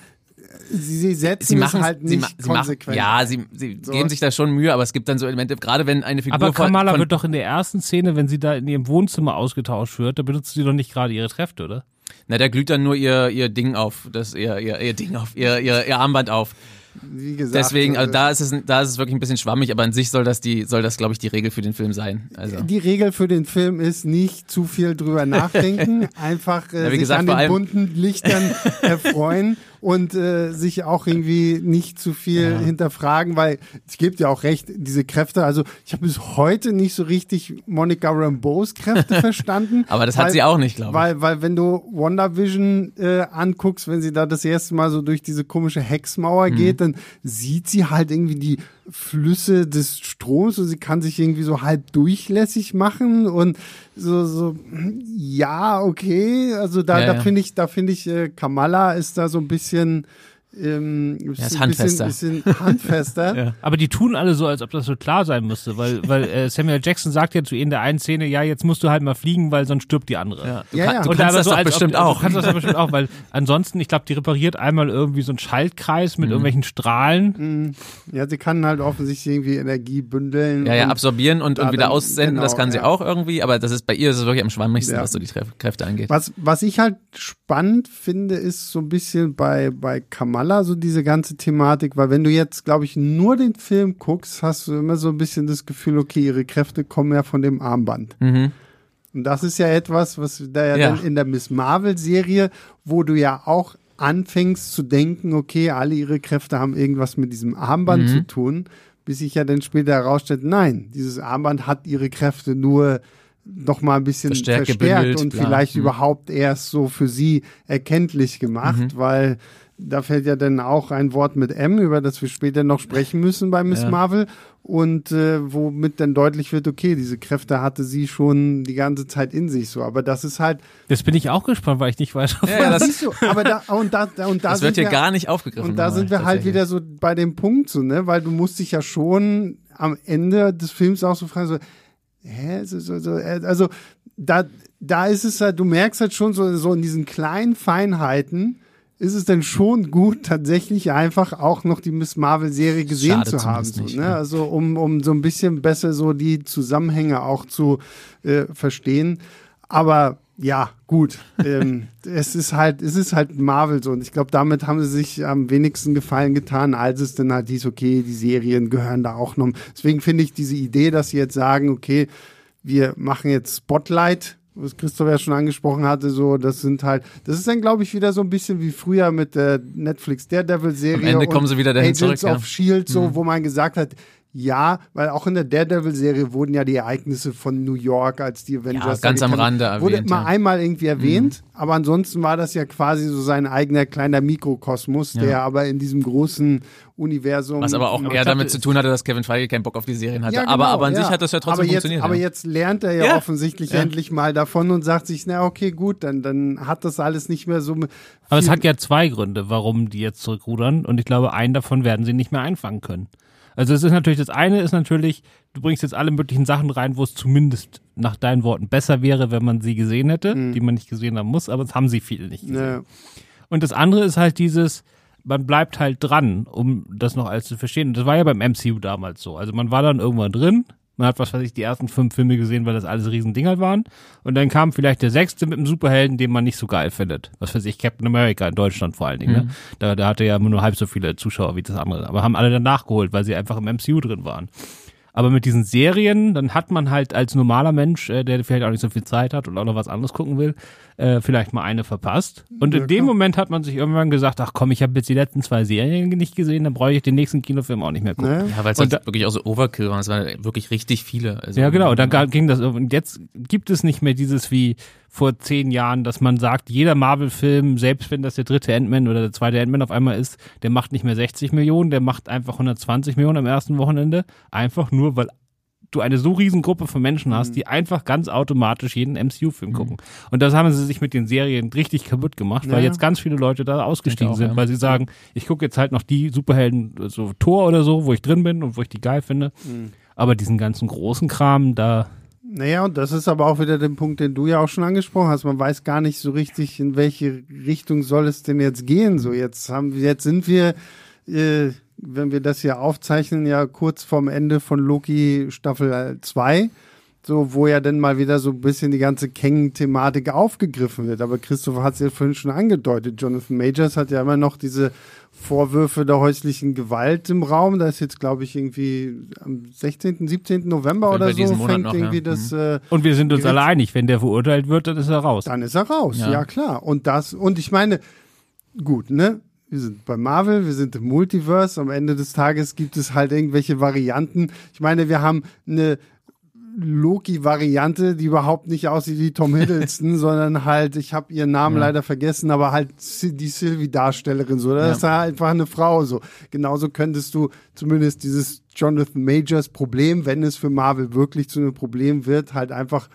sie, sie setzen sie machen es halt sie, nicht ma- sie machen, konsequent. ja, sie, sie So. geben sich da schon Mühe, aber es gibt dann so Elemente, gerade wenn eine Figur Aber Kamala von wird doch in der ersten Szene, wenn sie da in ihrem Wohnzimmer ausgetauscht wird, da benutzt sie doch nicht gerade ihre Kräfte, oder? na, da glüht dann nur ihr, ihr Ding auf, das, ihr, ihr, ihr Ding auf, ihr, ihr, ihr Armband auf. Wie gesagt. Deswegen, also äh, da ist es, da ist es wirklich ein bisschen schwammig, aber an sich soll das die, soll das, glaube ich, die Regel für den Film sein. Also. Die Regel für den Film ist nicht zu viel drüber nachdenken, einfach äh, Ja, sich gesagt, an den allem- bunten Lichtern erfreuen und äh, sich auch irgendwie nicht zu viel hinterfragen, weil es gibt ja auch recht, diese Kräfte, also ich habe bis heute nicht so richtig Monica Rambeaus Kräfte verstanden. Aber das hat weil- sie auch nicht, glaube ich. Weil, weil wenn du WandaVision äh, anguckst, wenn sie da das erste Mal so durch diese komische Hexmauer Mhm. geht, dann sieht sie halt irgendwie die Flüsse des Stroms und sie kann sich irgendwie so halb durchlässig machen und so, so ja, okay. Also da, Ja, da ja. finde ich, da finde ich, äh, Kamala ist da so ein bisschen ähm, ist ist ein handfester. Bisschen, bisschen handfester. Ja. Aber die tun alle so, als ob das so klar sein müsste, weil, weil äh, Samuel Jackson sagt ja zu ihr in der einen Szene, ja, jetzt musst du halt mal fliegen, weil sonst stirbt die andere. Ja, du, Ja, kann, ja. du Und kannst das doch als ob- bestimmt Du auch. kannst das doch bestimmt auch, weil ansonsten, ich glaube, die repariert einmal irgendwie so einen Schaltkreis mit irgendwelchen Strahlen. Ja, sie kann halt offensichtlich irgendwie Energie bündeln. Ja, ja, und- absorbieren und, Ja, und wieder dann- aussenden, genau, das kann sie ja. auch irgendwie, aber das ist bei ihr ist es wirklich am schwammigsten, Ja. was so die Kräfte angeht. Was, was ich halt spannend finde, ist so ein bisschen bei, bei Kamala so diese ganze Thematik, weil wenn du jetzt, glaube ich, nur den Film guckst, hast du immer so ein bisschen das Gefühl, okay, ihre Kräfte kommen ja von dem Armband. Mhm. Und das ist ja etwas, was da ja, Ja. dann in der Miss Marvel-Serie, wo du ja auch anfängst zu denken, okay, alle ihre Kräfte haben irgendwas mit diesem Armband Mhm. zu tun, bis sich ja dann später herausstellt, nein, dieses Armband hat ihre Kräfte nur noch mal ein bisschen Verstärkt, verstärkt, und bla. vielleicht Mhm. überhaupt erst so für sie erkenntlich gemacht, weil da fällt ja dann auch ein Wort mit M, über das wir später noch sprechen müssen bei Miss Ja. Marvel und äh, womit dann deutlich wird, okay, diese Kräfte hatte sie schon die ganze Zeit in sich so, aber das ist halt Das bin ich auch gespannt, weil ich nicht weiß. Ja, ja, das, siehst du, aber da und da und da das sind wird hier wir, gar nicht aufgegriffen. und da sind wir halt wieder so bei dem Punkt so, ne, weil du musst dich ja schon am Ende des Films auch so fragen so hä, so, so, so, äh, also da da ist es halt, du merkst halt schon so so in diesen kleinen Feinheiten ist es denn schon gut, tatsächlich einfach auch noch die Miss Marvel-Serie gesehen Schade zu haben. So, nicht, ne? ja. Also um, um so ein bisschen besser so die Zusammenhänge auch zu äh, verstehen. Aber ja, gut. ähm, es ist halt, es ist halt Marvel so. Und ich glaube, damit haben sie sich am wenigsten Gefallen getan, als es dann halt hieß, okay, die Serien gehören da auch noch. Deswegen finde ich diese Idee, dass sie jetzt sagen, okay, wir machen jetzt Spotlight, was Christoph ja schon angesprochen hatte, so, das sind halt, das ist dann, glaube ich, wieder so ein bisschen wie früher mit der Netflix Daredevil-Serie. Am Ende und kommen sie wieder dahin Agents zurück, ja. of Shield, so, Mhm. wo man gesagt hat, ja, weil auch in der Daredevil-Serie wurden ja die Ereignisse von New York, als die Avengers. ganz da am Rande Wurde erwähnt, mal ja. Mhm. einmal irgendwie erwähnt, aber ansonsten war das ja quasi so sein eigener kleiner Mikrokosmos, Ja. der aber in diesem großen Universum. Was aber auch eher damit zu tun hatte, dass Kevin Feige keinen Bock auf die Serien hatte. ja, genau, aber, aber an ja. sich hat das ja trotzdem aber jetzt, funktioniert. Aber ja. jetzt lernt er ja, Ja. offensichtlich Ja. endlich mal davon und sagt sich, na okay, gut, dann, dann hat das alles nicht mehr so. Aber es hat ja zwei Gründe, warum die jetzt zurückrudern. Und ich glaube, einen davon werden sie nicht mehr einfangen können. Also es ist natürlich, das eine ist natürlich, du bringst jetzt alle möglichen Sachen rein, wo es zumindest nach deinen Worten besser wäre, wenn man sie gesehen hätte, die man nicht gesehen haben muss, aber das haben sie viele nicht gesehen. Ja. Und das andere ist halt dieses, man bleibt halt dran, um das noch alles zu verstehen. Und das war ja beim MCU damals so. Also man war dann irgendwann drin, man hat, was weiß ich, die ersten fünf Filme gesehen, weil das alles Riesendinger waren. Und dann kam vielleicht der sechste mit einem Superhelden, den man nicht so geil findet. Was weiß ich, Captain America in Deutschland vor allen Dingen. Ne? Da, da hatte ja immer nur halb so viele Zuschauer wie das andere. Aber haben alle dann nachgeholt, weil sie einfach im MCU drin waren. Aber mit diesen Serien, dann hat man halt als normaler Mensch, äh, der vielleicht auch nicht so viel Zeit hat und auch noch was anderes gucken will, äh, vielleicht mal eine verpasst. Und Ja, in dem klar. Moment hat man sich irgendwann gesagt, ach komm, ich habe jetzt die letzten zwei Serien nicht gesehen, dann brauche ich den nächsten Kinofilm auch nicht mehr gucken. Ja, weil es halt wirklich auch so Overkill war. Es waren wirklich richtig viele. Also, Ja, genau. Dann ging das. Und jetzt gibt es nicht mehr dieses wie vor zehn Jahren, dass man sagt, jeder Marvel-Film, selbst wenn das der dritte Ant-Man oder der zweite Ant-Man auf einmal ist, der macht nicht mehr 60 Millionen, der macht einfach 120 Millionen am ersten Wochenende. Einfach nur, weil du eine so riesen Gruppe von Menschen Mhm. hast, die einfach ganz automatisch jeden MCU-Film gucken. Und das haben sie sich mit den Serien richtig kaputt gemacht, weil Ja. jetzt ganz viele Leute da ausgestiegen auch, sind, ja. weil sie sagen, ich gucke jetzt halt noch die Superhelden, so Thor oder so, wo ich drin bin und wo ich die geil finde. Mhm. Aber diesen ganzen großen Kram, da Naja, und das ist aber auch wieder der Punkt, den du ja auch schon angesprochen hast. Man weiß gar nicht so richtig, in welche Richtung soll es denn jetzt gehen. So, jetzt haben wir, jetzt sind wir, äh, wenn wir das hier aufzeichnen, ja kurz vorm Ende von Loki Staffel 2. So, wo ja dann mal wieder so ein bisschen die ganze Kang-Thematik aufgegriffen wird. Aber Christopher hat es ja vorhin schon angedeutet. Jonathan Majors hat ja immer noch diese Vorwürfe der häuslichen Gewalt im Raum. Da ist jetzt, glaube ich, irgendwie am 16., 17. November jeden oder so fängt noch, irgendwie ja. das, Mhm. äh, Und wir sind uns alle einig, wenn der verurteilt wird, dann ist er raus. dann ist er raus. Ja. Ja. klar. Und das, und ich meine, gut, ne? Wir sind bei Marvel, wir sind im Multiverse. Am Ende des Tages gibt es halt irgendwelche Varianten. Ich meine, wir haben eine Loki-Variante, die überhaupt nicht aussieht wie Tom Hiddleston, sondern halt, ich habe ihren Namen Ja. leider vergessen, aber halt die Sylvie-Darstellerin so. Das Ja. ist halt einfach eine Frau so. Genauso könntest du zumindest dieses Jonathan Majors Problem, wenn es für Marvel wirklich zu einem Problem wird, halt einfach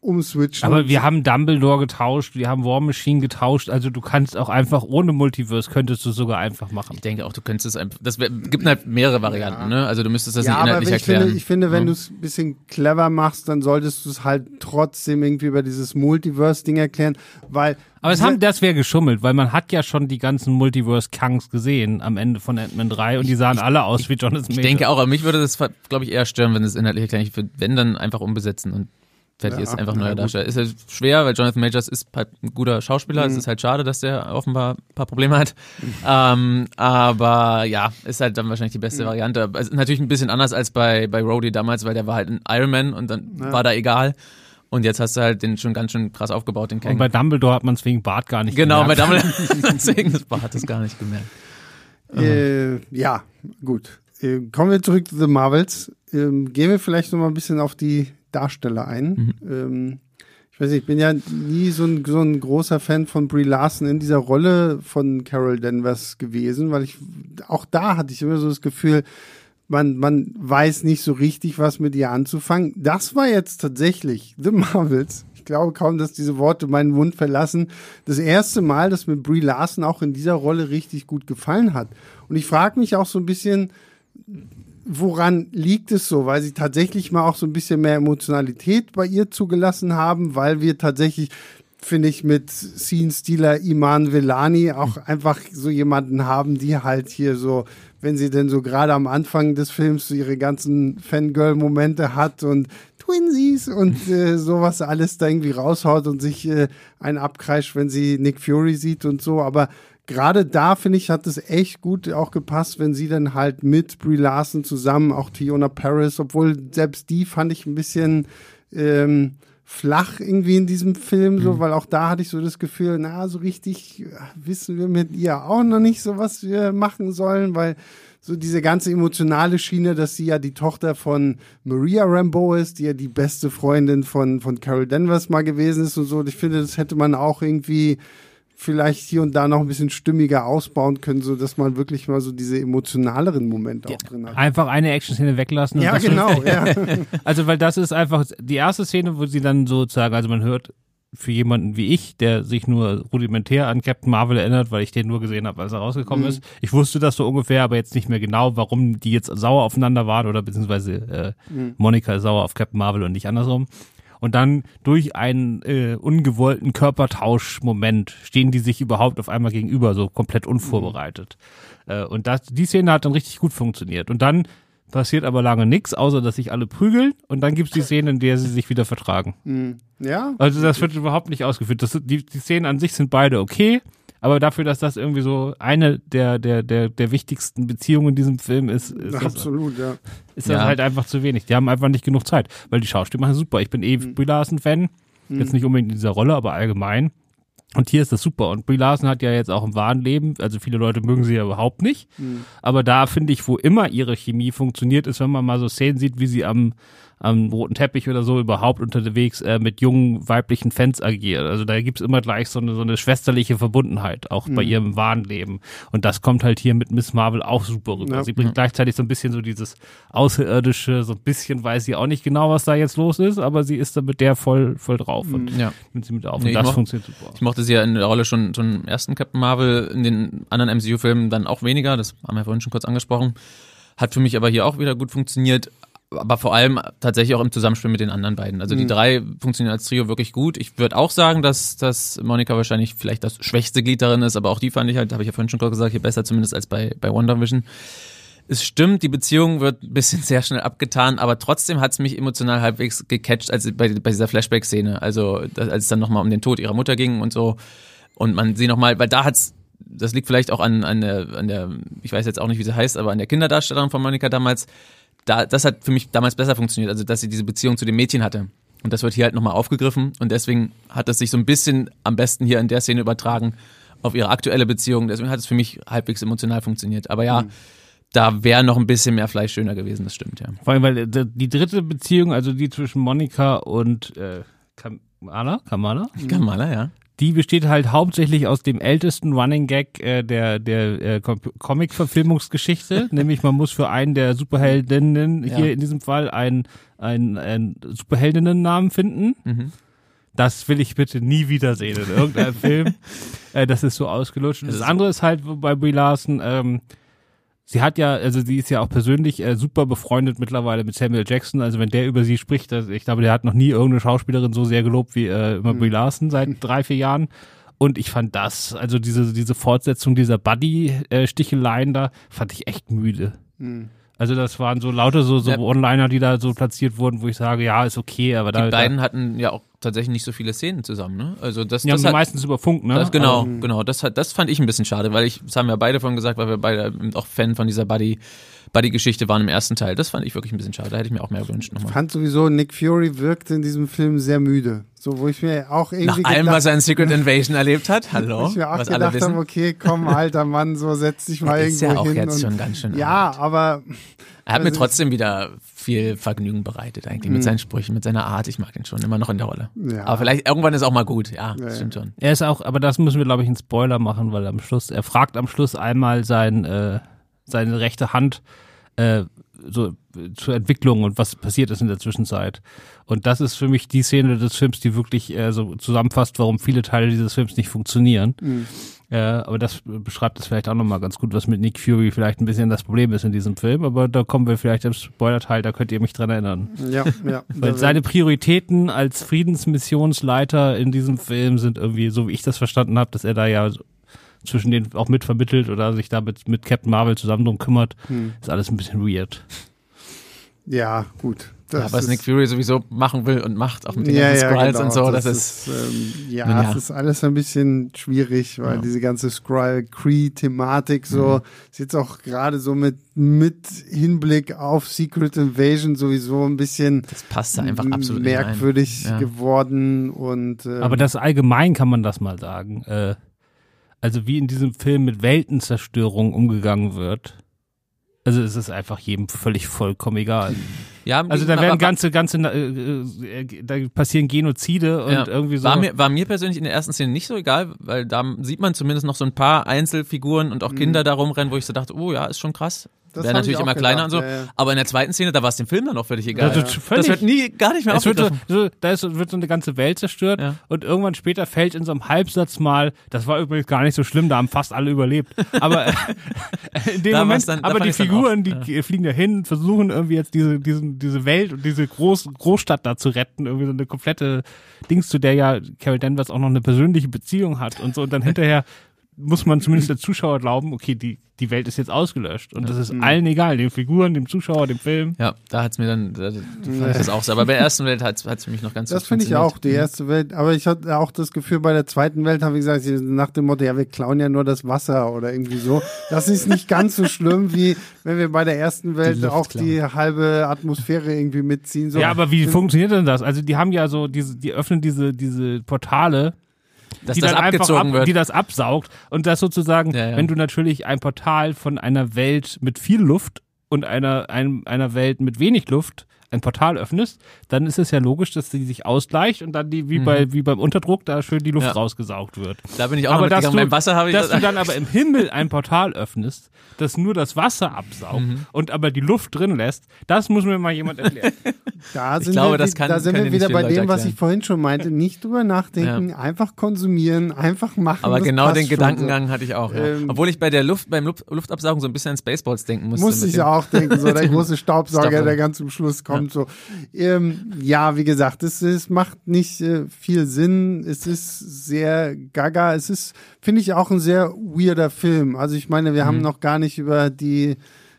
umswitchen. Aber wir haben Dumbledore getauscht, wir haben War Machine getauscht, also du kannst auch einfach ohne Multiverse könntest du sogar einfach machen. Ich denke auch, du könntest es einfach. Das gibt halt mehrere Varianten, ne? Also du müsstest das ja, nicht aber inhaltlich ich erklären. finde, ich finde, wenn Ja. du es ein bisschen clever machst, dann solltest du es halt trotzdem irgendwie über dieses Multiverse-Ding erklären, weil. Aber es haben, das wäre geschummelt, weil man hat ja schon die ganzen Multiverse-Kangs gesehen am Ende von Ant-Man 3 und die sahen alle aus wie Jonathan Ich Majors. denke auch, aber mich würde das, glaube ich, eher stören, wenn es inhaltlich erklärt. Ich würde, wenn dann einfach umbesetzen und fertig Ja, ist, einfach na neuer. Darsteller. Ist halt schwer, weil Jonathan Majors ist halt ein guter Schauspieler. Mhm. Es ist halt schade, dass der offenbar ein paar Probleme hat. ähm, aber ja, ist halt dann wahrscheinlich die Mhm. beste Variante. Aber Es ist natürlich ein bisschen anders als bei, bei Rhodey damals, weil der war halt ein Iron Man und dann Ja. war da egal. Und jetzt hast du halt den schon ganz schön krass aufgebaut, den und Kang. bei Dumbledore hat man es wegen Bart gar nicht Genau, bei gemerkt. Dumbledore. Deswegen, das hat es gar nicht gemerkt. Äh, ja, gut. Äh, kommen wir zurück zu The Marvels. Ähm, gehen wir vielleicht noch mal ein bisschen auf die Darsteller ein. Ähm, ich weiß nicht, ich bin ja nie so ein, so ein großer Fan von Brie Larson in dieser Rolle von Carol Danvers gewesen, weil ich auch da hatte ich immer so das Gefühl, man, man weiß nicht so richtig, was mit ihr anzufangen. Das war jetzt tatsächlich The Marvels. Ich glaube kaum, dass diese Worte meinen Mund verlassen. Das erste Mal, dass mir Brie Larson auch in dieser Rolle richtig gut gefallen hat. Und ich frage mich auch so ein bisschen, woran liegt es so? Weil sie tatsächlich mal auch so ein bisschen mehr Emotionalität bei ihr zugelassen haben, weil wir tatsächlich finde ich, mit Scene-Stealer Iman Velani auch einfach so jemanden haben, die halt hier so, wenn sie denn so gerade am Anfang des Films so ihre ganzen Fangirl-Momente hat und Twinsies und äh, sowas alles da irgendwie raushaut und sich äh, einen abkreischt, wenn sie Nick Fury sieht und so, aber gerade da, finde ich, hat es echt gut auch gepasst, wenn sie dann halt mit Brie Larson zusammen, auch Tiona Paris, obwohl selbst die fand ich ein bisschen ähm, flach irgendwie in diesem Film, so, weil auch da hatte ich so das Gefühl, na, so richtig äh, wissen wir mit ihr auch noch nicht so, was wir machen sollen, weil so diese ganze emotionale Schiene, dass sie ja die Tochter von Maria Rambeau ist, die ja die beste Freundin von, von Carol Danvers mal gewesen ist und so. Und ich finde, das hätte man auch irgendwie vielleicht hier und da noch ein bisschen stimmiger ausbauen können, so dass man wirklich mal so diese emotionaleren Momente auch drin hat. Einfach eine Action-Szene weglassen. und Ja, genau, ja. Also, weil das ist einfach die erste Szene, wo sie dann sozusagen, also man hört für jemanden wie ich, der sich nur rudimentär an Captain Marvel erinnert, weil ich den nur gesehen habe, als er rausgekommen Mhm. ist. Ich wusste das so ungefähr, aber jetzt nicht mehr genau, warum die jetzt sauer aufeinander waren oder beziehungsweise äh, Mhm. Monika ist sauer auf Captain Marvel und nicht andersrum. Und dann durch einen äh, ungewollten Körpertauschmoment stehen die sich überhaupt auf einmal gegenüber, so komplett unvorbereitet. Äh, und das, die Szene hat dann richtig gut funktioniert. Und dann passiert aber lange nichts, außer dass sich alle prügeln. Und dann gibt's die Szene, in der sie sich wieder vertragen. Ja, Also das wird überhaupt nicht ausgeführt. Das, die, die Szenen an sich sind beide okay, Aber dafür, dass das irgendwie so eine der, der, der, der wichtigsten Beziehungen in diesem Film ist, ist das, Absolut, ja. ist das Ja. halt einfach zu wenig. Die haben einfach nicht genug Zeit, weil die Schauspieler machen super. Ich bin eh Brie Larson-Fan. Jetzt nicht unbedingt in dieser Rolle, aber allgemein. Und hier ist das super. Und Brie Larson hat ja jetzt auch im wahren Leben, also viele Leute mögen sie ja überhaupt nicht. Aber da finde ich, wo immer ihre Chemie funktioniert, ist, wenn man mal so Szenen sieht, wie sie am, am roten Teppich oder so überhaupt unterwegs äh, mit jungen weiblichen Fans agiert. Also da gibt's immer gleich so eine, so eine schwesterliche Verbundenheit, auch bei ihrem wahren Leben. Und das kommt halt hier mit Miss Marvel auch super rüber. Ja. Sie bringt gleichzeitig so ein bisschen so dieses Außerirdische, so ein bisschen weiß sie auch nicht genau, was da jetzt los ist, aber sie ist da mit der voll, voll drauf und Ja. nimmt sie mit auf. Nee, und ich das moch- funktioniert super. Ich mochte sie ja in der Rolle schon, schon im ersten Captain Marvel, in den anderen MCU-Filmen dann auch weniger, das haben wir vorhin schon kurz angesprochen. Hat für mich aber hier auch wieder gut funktioniert, aber vor allem tatsächlich auch im Zusammenspiel mit den anderen beiden. Also die drei funktionieren als Trio wirklich gut. Ich würde auch sagen, dass, dass Monika wahrscheinlich vielleicht das schwächste Glied darin ist, aber auch die fand ich halt, habe ich ja vorhin schon kurz gesagt, hier besser zumindest als bei, bei Wonder Vision. Es stimmt, die Beziehung wird ein bisschen sehr schnell abgetan, aber trotzdem hat es mich emotional halbwegs gecatcht, als bei, bei dieser Flashback-Szene. Also als es dann nochmal um den Tod ihrer Mutter ging und so. Und man sie nochmal, weil da hat's, das liegt vielleicht auch an, an, der, an der, ich weiß jetzt auch nicht, wie sie heißt, aber an der Kinderdarstellerin von Monika damals. Da, das hat für mich damals besser funktioniert, also dass sie diese Beziehung zu dem Mädchen hatte. Und das wird hier halt nochmal aufgegriffen und deswegen hat es sich so ein bisschen am besten hier in der Szene übertragen auf ihre aktuelle Beziehung. Deswegen hat es für mich halbwegs emotional funktioniert. Aber ja, da wäre noch ein bisschen mehr Fleisch schöner gewesen, das stimmt, ja. Vor allem, weil äh, die dritte Beziehung, also die zwischen Monika und äh, Kamala, Kamala, Kamala, ja. Die besteht halt hauptsächlich aus dem ältesten Running Gag äh, der der äh, Com- Comic-Verfilmungsgeschichte, nämlich man muss für einen der Superheldinnen Ja. hier in diesem Fall einen ein, ein Superheldinnen-Namen finden. Mhm. Das will ich bitte nie wiedersehen in irgendeinem Film. Äh, das ist so ausgelutscht. Das Das andere ist halt bei Brie Larson, ähm, sie hat ja, also sie ist ja auch persönlich äh, super befreundet mittlerweile mit Samuel Jackson. Also wenn der über sie spricht, also ich glaube, der hat noch nie irgendeine Schauspielerin so sehr gelobt wie äh, immer Brie Larson seit drei, vier Jahren. Und ich fand das, also diese, diese Fortsetzung dieser Buddy-Sticheleien da, fand ich echt müde. Also das waren so lauter so, so Ja. Onliner, die da so platziert wurden, wo ich sage, ja, ist okay, aber da, Die beiden hatten ja auch tatsächlich nicht so viele Szenen zusammen, ne? Also das, da, die das haben hat, meistens über Funk, ne? das, genau, Aber- genau. Das hat, das fand ich ein bisschen schade, weil ich, das haben wir beide von gesagt, weil wir beide auch Fan von dieser Buddy, Buddy-Geschichte waren im ersten Teil. Das fand ich wirklich ein bisschen schade. Da hätte ich mir auch mehr gewünscht nochmal. fand sowieso, Nick Fury wirkte in diesem Film sehr müde. So, wo ich mir auch irgendwie Nach allem, gedacht, was er in Secret Invasion erlebt hat, hallo, ich mir auch was alle gedacht wissen. habe, okay, komm, alter Mann, so setz dich mal Er ist irgendwo ja auch hin. jetzt schon ganz schön ja, alt. aber Er hat mir Also- trotzdem wieder viel Vergnügen bereitet, eigentlich, mit seinen Sprüchen, mit seiner Art. Ich mag ihn schon immer noch in der Rolle. Ja. Aber vielleicht irgendwann ist auch mal gut, ja, Ja, das stimmt schon. Er ist auch, aber das müssen wir, glaube ich, einen Spoiler machen, weil am Schluss, er fragt am Schluss einmal sein, äh, seine rechte Hand äh, so zur Entwicklung und was passiert ist in der Zwischenzeit. Und das ist für mich die Szene des Films, die wirklich äh, so zusammenfasst, warum viele Teile dieses Films nicht funktionieren. Äh, aber das beschreibt es vielleicht auch nochmal ganz gut, was mit Nick Fury vielleicht ein bisschen das Problem ist in diesem Film. Aber da kommen wir vielleicht im Spoiler-Teil, da könnt ihr mich dran erinnern. ja, ja. Weil seine Prioritäten als Friedensmissionsleiter in diesem Film sind irgendwie, so wie ich das verstanden habe, dass er da ja zwischen denen auch mitvermittelt oder sich da mit, mit Captain Marvel zusammen drum kümmert, Hm. ist alles ein bisschen weird. ja, gut. Das Ja, was ist- Nick Fury sowieso machen will und macht, auch mit den ja, ganzen ja, Skrulls genau. und so, das, ist, ähm, ja, ja. es ist alles ein bisschen schwierig, weil Ja. diese ganze Skrull-Cree-Thematik so, Mhm. ist jetzt auch gerade so mit, mit Hinblick auf Secret Invasion sowieso ein bisschen das passt da einfach absolut merkwürdig Ja. geworden und ähm, Aber das allgemein kann man das mal sagen. Äh, also wie in diesem Film mit Weltenzerstörung umgegangen wird. Also es ist einfach jedem völlig vollkommen egal. Ja, Also da werden ganze, ganze, äh, äh, da passieren Genozide und Ja. irgendwie so. War mir, war mir persönlich in der ersten Szene nicht so egal, weil da sieht man zumindest noch so ein paar Einzelfiguren und auch Kinder da rumrennen, wo ich so dachte, oh ja, ist schon krass. Das Wäre natürlich immer kleiner und so. gedacht, ja, ja. Aber in der zweiten Szene, da war es dem Film dann auch völlig egal. Das ist völlig- das wird nie, gar nicht mehr Es wird so, da ist, wird so eine ganze Welt zerstört Ja. und irgendwann später fällt in so einem Halbsatz mal, das war übrigens gar nicht so schlimm, da haben fast alle überlebt. Aber in dem Da Moment, dann- da aber die Figuren, auch, die fliegen da hin, versuchen irgendwie jetzt diese, diesen, diese Welt und diese Groß, Großstadt da zu retten, irgendwie so eine komplette Dings, zu der ja Carol Danvers auch noch eine persönliche Beziehung hat und so und dann hinterher muss man zumindest der Zuschauer glauben, okay, die, die Welt ist jetzt ausgelöscht. Und das ist allen egal, den Figuren, dem Zuschauer, dem Film. Ja, da hat's mir dann, da, da fand ich das auch so. Aber bei der ersten Welt hat's hat's für mich noch ganz Das finde ich auch, die erste Welt. Aber ich hatte auch das Gefühl, bei der zweiten Welt habe ich gesagt, nach dem Motto, ja, wir klauen ja nur das Wasser oder irgendwie so. Das ist nicht ganz so schlimm, wie wenn wir bei der ersten Welt Luft auch klauen. die halbe Atmosphäre irgendwie mitziehen. So. Ja, aber wie funktioniert denn das? Also die haben ja so diese, die öffnen diese, diese Portale, Dass die das dann einfach abgezogen ab, wird. die das absaugt und das sozusagen, Ja, ja. wenn du natürlich ein Portal von einer Welt mit viel Luft und einer, ein, einer Welt mit wenig Luft ein Portal öffnest, dann ist es ja logisch, dass die sich ausgleicht und dann die, wie bei, wie beim Unterdruck, da schön die Luft Mhm. Ja. rausgesaugt wird. da bin ich auch aber noch dass du, Beim Wasser habe ich dass das, du dann aber im Himmel ein Portal öffnest, das nur das Wasser absaugt Mhm. und aber die Luft drin lässt, das muss mir mal jemand erklären. Da sind, glaube, wir, das kann- da sind wir wieder bei Leute dem, was erklären. ich vorhin schon meinte. Nicht drüber nachdenken, einfach konsumieren, einfach machen. aber genau den Gedankengang hatte ich auch. Ja. Ähm, Obwohl ich bei der Luft, beim Luft, Luftabsaugen so ein bisschen an Spaceballs denken So. musste. Musste ich dem- auch denken, so der große Staubsauger, der ganz zum Schluss kommt. So, ähm, ja, wie gesagt, es, es macht nicht äh, viel Sinn. Es ist sehr gaga. Es ist, finde ich, auch ein sehr weirder Film. Also ich meine, wir Mhm. haben noch gar nicht über die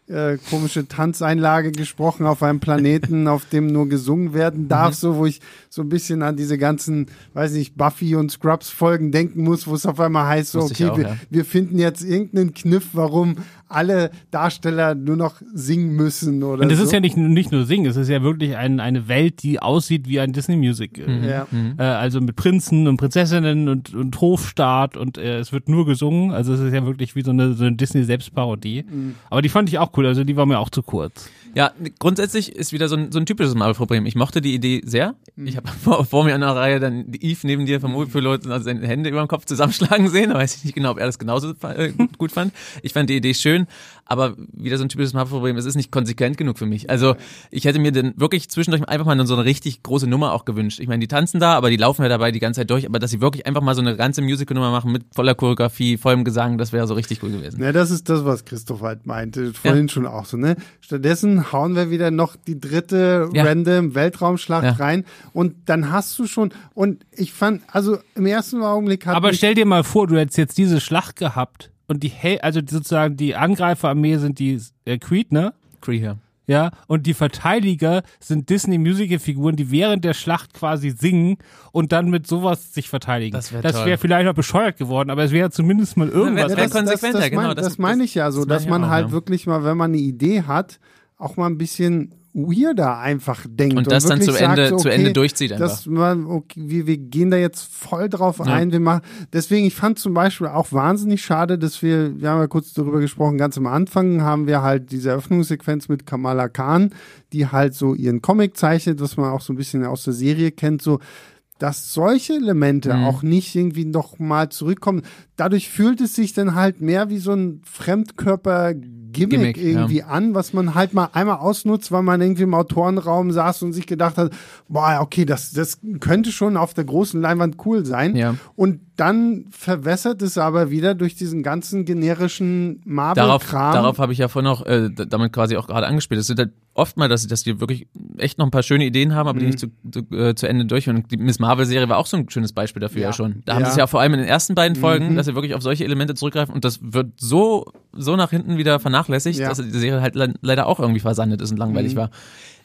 äh, komische Tanzeinlage gesprochen auf einem Planeten, auf dem nur gesungen werden darf, Mhm. so wo ich so ein bisschen an diese ganzen, weiß nicht, Buffy und Scrubs Folgen denken muss, wo es auf einmal heißt, so, okay, auch, wir, ja. wir finden jetzt irgendeinen Kniff, warum alle Darsteller nur noch singen müssen oder Und das so. ist ja nicht, nicht nur Singen, es ist ja wirklich ein, eine Welt, die aussieht wie ein Disney-Musical. Mhm. ja. Äh, also mit Prinzen und Prinzessinnen und, und Hofstaat und äh, es wird nur gesungen. Also es ist ja wirklich wie so eine, so eine Disney-Selbstparodie. Mhm. Aber die fand ich auch cool, also die war mir auch zu kurz. Ja, grundsätzlich ist wieder so ein, so ein typisches Marvel-Problem. Ich mochte die Idee sehr. Ich habe vor, vor mir an der Reihe dann die Eve neben dir vom Movie-Pilot also seine Hände über dem Kopf zusammenschlagen sehen. Da weiß ich nicht genau, ob er das genauso äh, gut fand. Ich fand die Idee schön, aber wieder so ein typisches Marvel-Problem. Es ist nicht konsequent genug für mich. Also ich hätte mir dann wirklich zwischendurch einfach mal so eine richtig große Nummer auch gewünscht. Ich meine, die tanzen da, aber die laufen ja dabei die ganze Zeit durch. Aber dass sie wirklich einfach mal so eine ganze Musical-Nummer machen mit voller Choreografie, vollem Gesang, das wäre so richtig cool gewesen. Ja, das ist das, was Christoph halt meinte, vorhin schon auch so, ne? Stattdessen hauen wir wieder noch die dritte Ja. random Weltraumschlacht Ja. rein und dann hast du schon, und ich fand, also im ersten Augenblick hat Aber stell dir mal vor, du hättest jetzt diese Schlacht gehabt und die, Hel also sozusagen die Angreiferarmee sind die äh, Creed, ne? Cree hier. Ja, und die Verteidiger sind Disney-Musical-Figuren, die während der Schlacht quasi singen und dann mit sowas sich verteidigen. Das wär wäre vielleicht auch bescheuert geworden, aber es wäre zumindest mal irgendwas. wär Ja, das, das, konsequenter, das, genau, mein, das- das, meine ich ja so, dass man auch, halt ja. wirklich mal, wenn man eine Idee hat, auch mal ein bisschen weirder einfach denkt. Und das dann wirklich zu Ende- sagt, zu Ende durchzieht einfach. Dass man, okay, wir, wir gehen da jetzt voll drauf ein. Wir machen, deswegen, ich fand zum Beispiel auch wahnsinnig schade, dass wir, wir haben ja kurz darüber gesprochen, ganz am Anfang haben wir halt diese Eröffnungssequenz mit Kamala Khan, die halt so ihren Comic zeichnet, was man auch so ein bisschen aus der Serie kennt, so dass solche Elemente Mhm. auch nicht irgendwie noch mal zurückkommen. Dadurch fühlt es sich dann halt mehr wie so ein Fremdkörper-Gimmick Gimmick, irgendwie an, was man halt mal einmal ausnutzt, weil man irgendwie im Autorenraum saß und sich gedacht hat, boah, okay, das, das könnte schon auf der großen Leinwand cool sein. Ja. Und dann verwässert es aber wieder durch diesen ganzen generischen Darauf, Marvel-Kram. darauf habe ich ja vorhin noch äh, damit quasi auch gerade angespielt. Es sind halt oft mal, dass, dass die wirklich echt noch ein paar schöne Ideen haben, aber Mhm. die nicht zu, zu, äh, zu Ende durchführen. Und die Miss Marvel-Serie war auch so ein schönes Beispiel dafür ja, Ja. schon. Da haben Ja. Mhm. sie es ja vor allem in den ersten beiden Folgen, dass sie wirklich auf solche Elemente zurückgreifen und das wird so, so nach hinten wieder vernachlässigt, Ja. Mhm. dass die Serie halt le leider auch irgendwie versandet ist und langweilig war.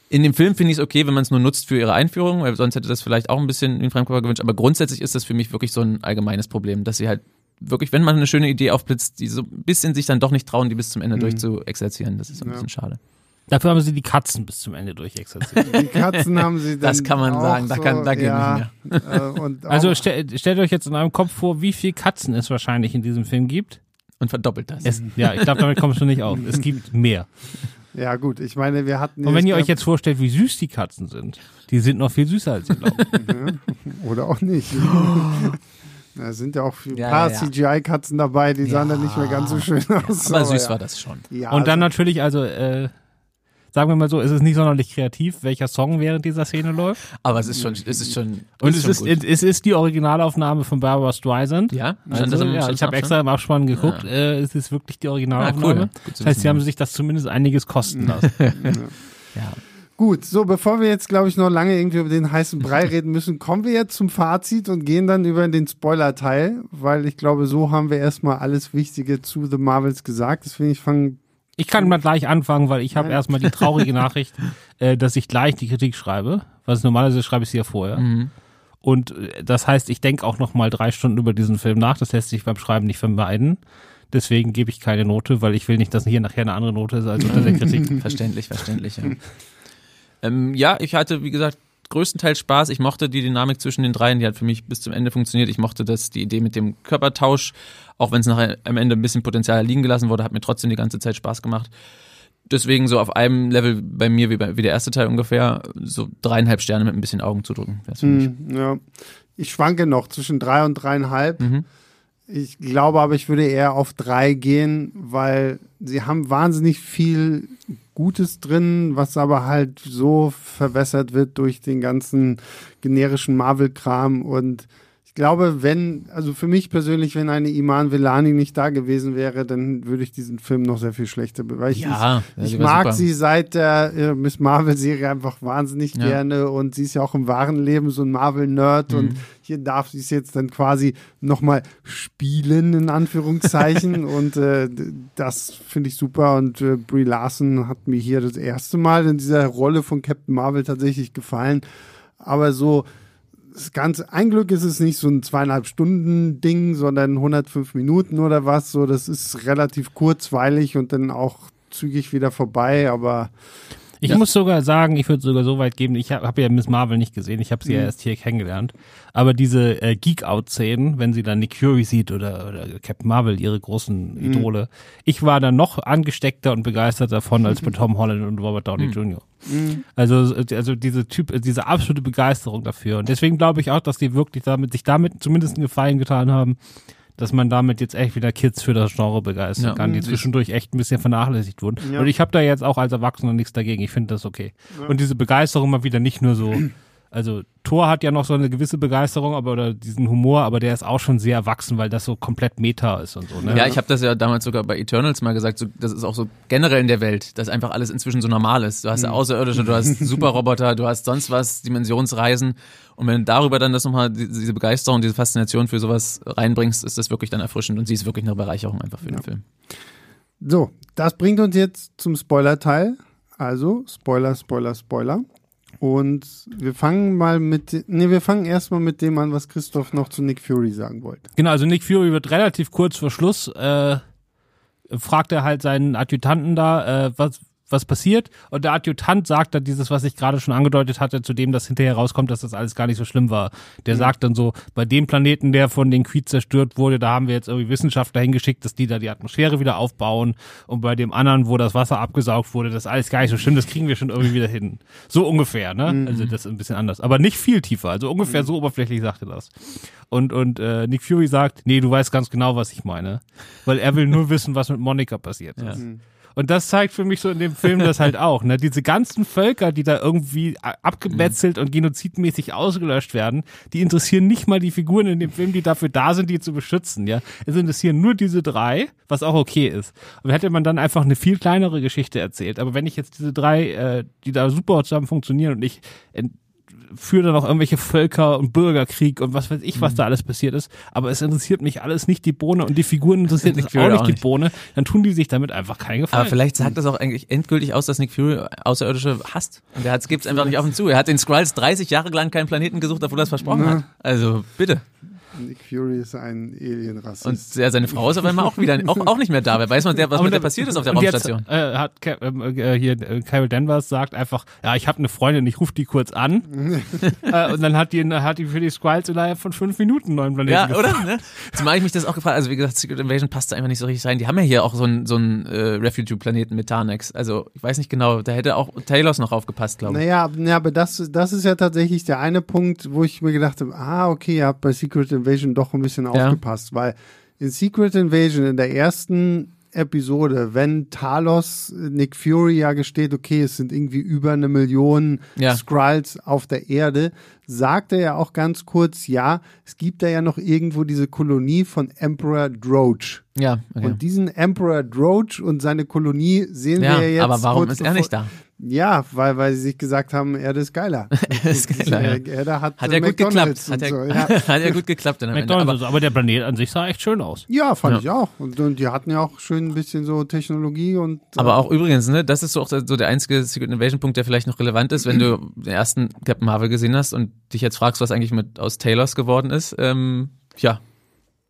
In dem Film finde ich es okay, wenn man es nur nutzt für ihre Einführung, weil sonst hätte das vielleicht auch ein bisschen in Fremdkörper gewünscht. Aber grundsätzlich ist das für mich wirklich so ein allgemeines Problem, dass sie halt wirklich, wenn man eine schöne Idee aufblitzt, die so ein bisschen sich dann doch nicht trauen, die bis zum Mhm. Ende durch zu exerzieren. Das ist so ein bisschen schade. Dafür haben sie die Katzen bis zum Ende durchexerziert. die Katzen haben sie dann Das kann man auch sagen, da kann- da geht ja, nicht mehr. Äh, und also stell, stellt euch jetzt in eurem Kopf vor, wie viel Katzen es wahrscheinlich in diesem Film gibt. Und verdoppelt das. Es, ja, ich glaube, damit kommst du nicht auf. Es gibt mehr. ja gut, ich meine, wir hatten Und wenn ihr euch jetzt vorstellt, wie süß die Katzen sind, die sind noch viel süßer als ihr glaubt. Oder auch nicht. Da sind ja auch ein Ja, paar ja, ja. CGI-Katzen dabei, die sahen dann nicht mehr ganz so schön aus. Aber süß ja. war das schon. Ja, Und dann also, natürlich, also, äh, sagen wir mal so, es ist nicht sonderlich kreativ, welcher Song während dieser Szene läuft. Aber es ist schon, es ist schon. Und ist es schon ist, gut. es ist die Originalaufnahme von Barbara Streisand. ja, Also, das im- ja, ich habe extra im Abspann geguckt. Äh, es ist wirklich die Ah, Originalaufnahme. cool. Gut zu Das heißt, sie haben sich das zumindest einiges kosten lassen. Ja. Gut, so bevor wir jetzt, glaube ich, noch lange irgendwie über den heißen Brei reden müssen, kommen wir jetzt zum Fazit und gehen dann über den Spoiler-Teil, weil ich glaube, so haben wir erstmal alles Wichtige zu The Marvels gesagt. Deswegen, ich fange Ich kann mal gleich anfangen, weil ich habe erstmal die traurige Nachricht, äh, dass ich gleich die Kritik schreibe. Was normalerweise schreibe ich sie ja vorher. Mhm. Und äh, das heißt, ich denke auch noch mal drei Stunden über diesen Film nach. Das lässt sich beim Schreiben nicht vermeiden. Deswegen gebe ich keine Note, weil ich will nicht, dass hier nachher eine andere Note ist als unter der Kritik. Verständlich, verständlich, ja. ähm, ja, ich hatte, wie gesagt, größtenteils Spaß. Ich mochte die Dynamik zwischen den dreien, die hat für mich bis zum Ende funktioniert. Ich mochte das, die Idee mit dem Körpertausch, auch wenn es nachher am Ende ein bisschen Potenzial liegen gelassen wurde, hat mir trotzdem die ganze Zeit Spaß gemacht. Deswegen so auf einem Level bei mir wie, bei, wie der erste Teil ungefähr, so dreieinhalb Sterne mit ein bisschen Augen für mich. Hm, ja. Ich schwanke noch zwischen drei und dreieinhalb. Mhm. Ich glaube aber, ich würde eher auf drei gehen, weil sie haben wahnsinnig viel Gutes drin, was aber halt so verwässert wird durch den ganzen generischen Marvel-Kram. Und glaube, wenn, also für mich persönlich, wenn eine Iman Velani nicht da gewesen wäre, dann würde ich diesen Film noch sehr viel schlechter be- weil ich, Ja, ich, ich mag super. sie seit der äh, Miss Marvel-Serie einfach wahnsinnig Ja. gerne und sie ist ja auch im wahren Leben so ein Marvel-Nerd Mhm. und hier darf sie es jetzt dann quasi nochmal spielen, in Anführungszeichen. und äh, das finde ich super. Und äh, Brie Larson hat mir hier das erste Mal in dieser Rolle von Captain Marvel tatsächlich gefallen. Aber so, das Ganze, ein Glück ist es nicht so ein zweieinhalb Stunden Ding, sondern 105 Minuten oder was. So, das ist relativ kurzweilig und dann auch zügig wieder vorbei. Aber Ich Ja. muss sogar sagen, ich würde sogar so weit geben, ich habe hab ja Miss Marvel nicht gesehen, ich habe sie ja Mhm. erst hier kennengelernt. Aber diese äh, Geek-Out-Szenen, wenn sie dann Nick Fury sieht oder, oder Captain Marvel, ihre großen Idole, ich war da noch angesteckter und begeistert davon als bei Tom Holland und Robert Downey Jr. Also, also diese Typ, diese absolute Begeisterung dafür. Und deswegen glaube ich auch, dass die wirklich damit, sich damit zumindest einen Gefallen getan haben, dass man damit jetzt echt wieder Kids für das Genre begeistern Ja. kann, die Mhm. zwischendurch echt ein bisschen vernachlässigt wurden. Ja. Und ich habe da jetzt auch als Erwachsener nichts dagegen. Ich finde das okay. Und diese Begeisterung mal wieder nicht nur so, also Thor hat ja noch so eine gewisse Begeisterung, aber oder diesen Humor, aber der ist auch schon sehr erwachsen, weil das so komplett Meta ist und so. Ne? Ja, ich habe das ja damals sogar bei Eternals mal gesagt, so, das ist auch so generell in der Welt, dass einfach alles inzwischen so normal ist. Du hast ja Außerirdische, du hast Superroboter, du hast sonst was, Dimensionsreisen. Und wenn du darüber dann das nochmal, die- diese Begeisterung, diese Faszination für sowas reinbringst, ist das wirklich dann erfrischend und sie ist wirklich eine Bereicherung einfach für den Film. So, das bringt uns jetzt zum Spoiler-Teil. Also, Spoiler, Spoiler, Spoiler. Und wir fangen mal mit, nee, wir fangen erstmal mit dem an, was Christoph noch zu Nick Fury sagen wollte. Genau, also Nick Fury wird relativ kurz vor Schluss, äh, fragt er halt seinen Adjutanten da, äh, was, was passiert. Und der Adjutant sagt dann dieses, was ich gerade schon angedeutet hatte, zu dem das hinterher rauskommt, dass das alles gar nicht so schlimm war. Der sagt dann so, bei dem Planeten, der von den Creed zerstört wurde, da haben wir jetzt irgendwie Wissenschaftler hingeschickt, dass die da die Atmosphäre wieder aufbauen. Und bei dem anderen, wo das Wasser abgesaugt wurde, das ist alles gar nicht so schlimm, das kriegen wir schon irgendwie wieder hin. So ungefähr, ne? Also das ist ein bisschen anders. Aber nicht viel tiefer. Also ungefähr so oberflächlich sagt er das. Und, und äh, Nick Fury sagt, nee, du weißt ganz genau, was ich meine. Weil er will nur wissen, was mit Monika passiert ist. Und das zeigt für mich so in dem Film das halt auch. Ne? Diese ganzen Völker, die da irgendwie abgemetzelt und genozidmäßig ausgelöscht werden, die interessieren nicht mal die Figuren in dem Film, die dafür da sind, die zu beschützen. Ja, Es interessieren nur diese drei, was auch okay ist. Und hätte man dann einfach eine viel kleinere Geschichte erzählt. Aber wenn ich jetzt diese drei, äh, die da super zusammen funktionieren und ich ent- führe dann noch irgendwelche Völker und Bürgerkrieg und was weiß ich, was da alles passiert ist. Aber es interessiert mich alles nicht die Bohne und die Figuren interessiert mich Fury auch nicht auch die nicht. Bohne. Dann tun die sich damit einfach keinen Gefallen. Aber vielleicht sagt das auch eigentlich endgültig aus, dass Nick Fury Außerirdische hasst. Und der gibt es einfach nicht auf und zu. Er hat den Skrulls 30 Jahre lang keinen Planeten gesucht, obwohl er es versprochen hat. Also bitte. Nick Fury ist ein Alien-Rassist. Und ja, seine Frau ist auf einmal auch wieder auch, auch nicht mehr da. Wer weiß man, was mit der passiert ist auf der Raumstation. Jetzt, äh, hat ähm, äh, hier äh, Carol Danvers sagt einfach, ja, ich habe eine Freundin, ich rufe die kurz an. äh, und dann hat die, hat die für die Squirrels innerhalb von fünf Minuten einen neuen Planeten Ja, gefunden. oder? Ne? Zumal ich mich das auch gefragt Also wie gesagt, Secret Invasion passt da einfach nicht so richtig rein. Die haben ja hier auch so einen so einen, äh, Refugee-Planeten mit Tarnex. Also ich weiß nicht genau, da hätte auch Talos noch aufgepasst, glaube ich. Naja, ja, aber das, das ist ja tatsächlich der eine Punkt, wo ich mir gedacht habe, ah, okay, ihr habt bei Secret Invasion doch ein bisschen Ja. aufgepasst, weil in Secret Invasion in der ersten Episode, wenn Talos Nick Fury ja gesteht, okay, es sind irgendwie über eine Million Ja. Skrulls auf der Erde, sagt er ja auch ganz kurz, ja, es gibt da ja noch irgendwo diese Kolonie von Emperor Droge. Ja, okay. Und diesen Emperor Droge und seine Kolonie sehen ja wir ja jetzt. aber warum ist er nicht da? Ja, weil, weil sie sich gesagt haben, Erde ist geiler. ist geiler, ja. Äh, Erde hat, Hat ja gut geklappt. Hat ja, so. ja. hat ja gut geklappt dann. McDonald's, Aber, aber, der Planet an sich sah echt schön aus. ja, fand Ja. ich auch. Und, und die hatten ja auch schön ein bisschen so Technologie und. äh, aber auch übrigens, ne, das ist so auch so der einzige Secret Invasion Punkt, der vielleicht noch relevant ist, wenn du den ersten Captain Marvel gesehen hast und dich jetzt fragst, was eigentlich mit aus Taylors geworden ist. Ähm, ja,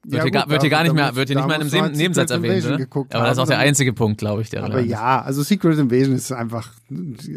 wird, Ja, hier, gar, gut, wird hier gar nicht mehr, wird hier nicht mal in musst einem du halt Nebensatz erwähnt. Ne? geguckt Aber das ist auch der einzige Punkt, glaube ich, der Aber ja, also Secret Invasion ist einfach,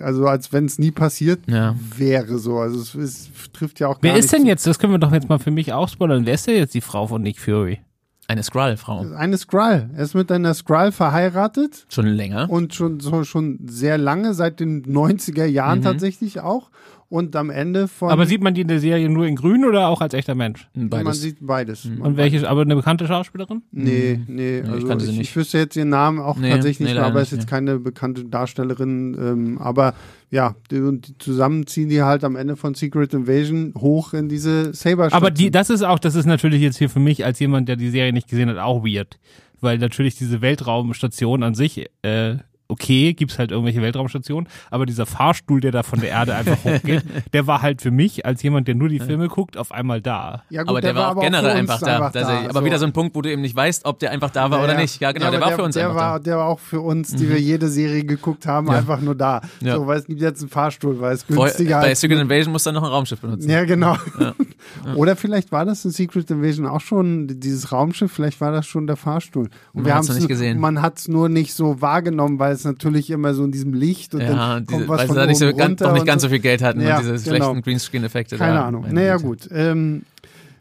also als wenn es nie passiert Ja. wäre so. Also es, es trifft ja auch Wer gar ist nicht denn jetzt, das können wir doch jetzt mal für mich auch spoilern, wer ist denn jetzt die Frau von Nick Fury? Eine Skrull-Frau. Eine Skrull. Er ist mit einer Skrull verheiratet Schon länger. und schon so schon sehr lange, seit den 90er Jahren tatsächlich auch. Und am Ende von Aber sieht man die in der Serie nur in grün oder auch als echter Mensch? man Beides. sieht beides. Man Und welche, aber eine bekannte Schauspielerin? Nee, nee, ich also kannte sie ich, nicht. ich wüsste jetzt ihren Namen auch Nee, tatsächlich nee, nicht mehr, aber ist jetzt keine bekannte Darstellerin. Ähm, aber ja, die, und die zusammen ziehen die halt am Ende von Secret Invasion hoch in diese saber Aber die, das ist auch, das ist natürlich jetzt hier für mich als jemand, der die Serie nicht gesehen hat, auch weird. Weil natürlich diese Weltraumstation an sich, äh, okay, gibt's halt irgendwelche Weltraumstationen, aber dieser Fahrstuhl, der da von der Erde einfach hochgeht, der war halt für mich, als jemand, der nur die Filme guckt, auf einmal da. ja, gut, aber der, war auch generell für uns einfach da. Er, aber wieder so ein Punkt, wo du eben nicht weißt, ob der einfach da war Ja, oder ja. nicht. Ja, genau, Ja, der war für uns der einfach war, da. Der war auch für uns, die wir jede Serie geguckt haben, einfach nur da. Ja. So, weil es gibt jetzt einen Fahrstuhl, weil es Vor, günstiger bei als Secret Invasion musst du dann noch ein Raumschiff benutzen. Ja, genau. Oder vielleicht war das in Secret Invasion auch schon dieses Raumschiff, vielleicht war das schon der Fahrstuhl. Und Man noch nicht gesehen. Man hat es nur nicht so wahrgenommen, weil es natürlich immer so in diesem Licht und Ja, dann diese, kommt was weil von sie da nicht so ganz, noch nicht ganz so viel Geld hatten Ja, und diese genau. schlechten Greenscreen-Effekte. Keine da. Ahnung. Naja, gut. Ähm,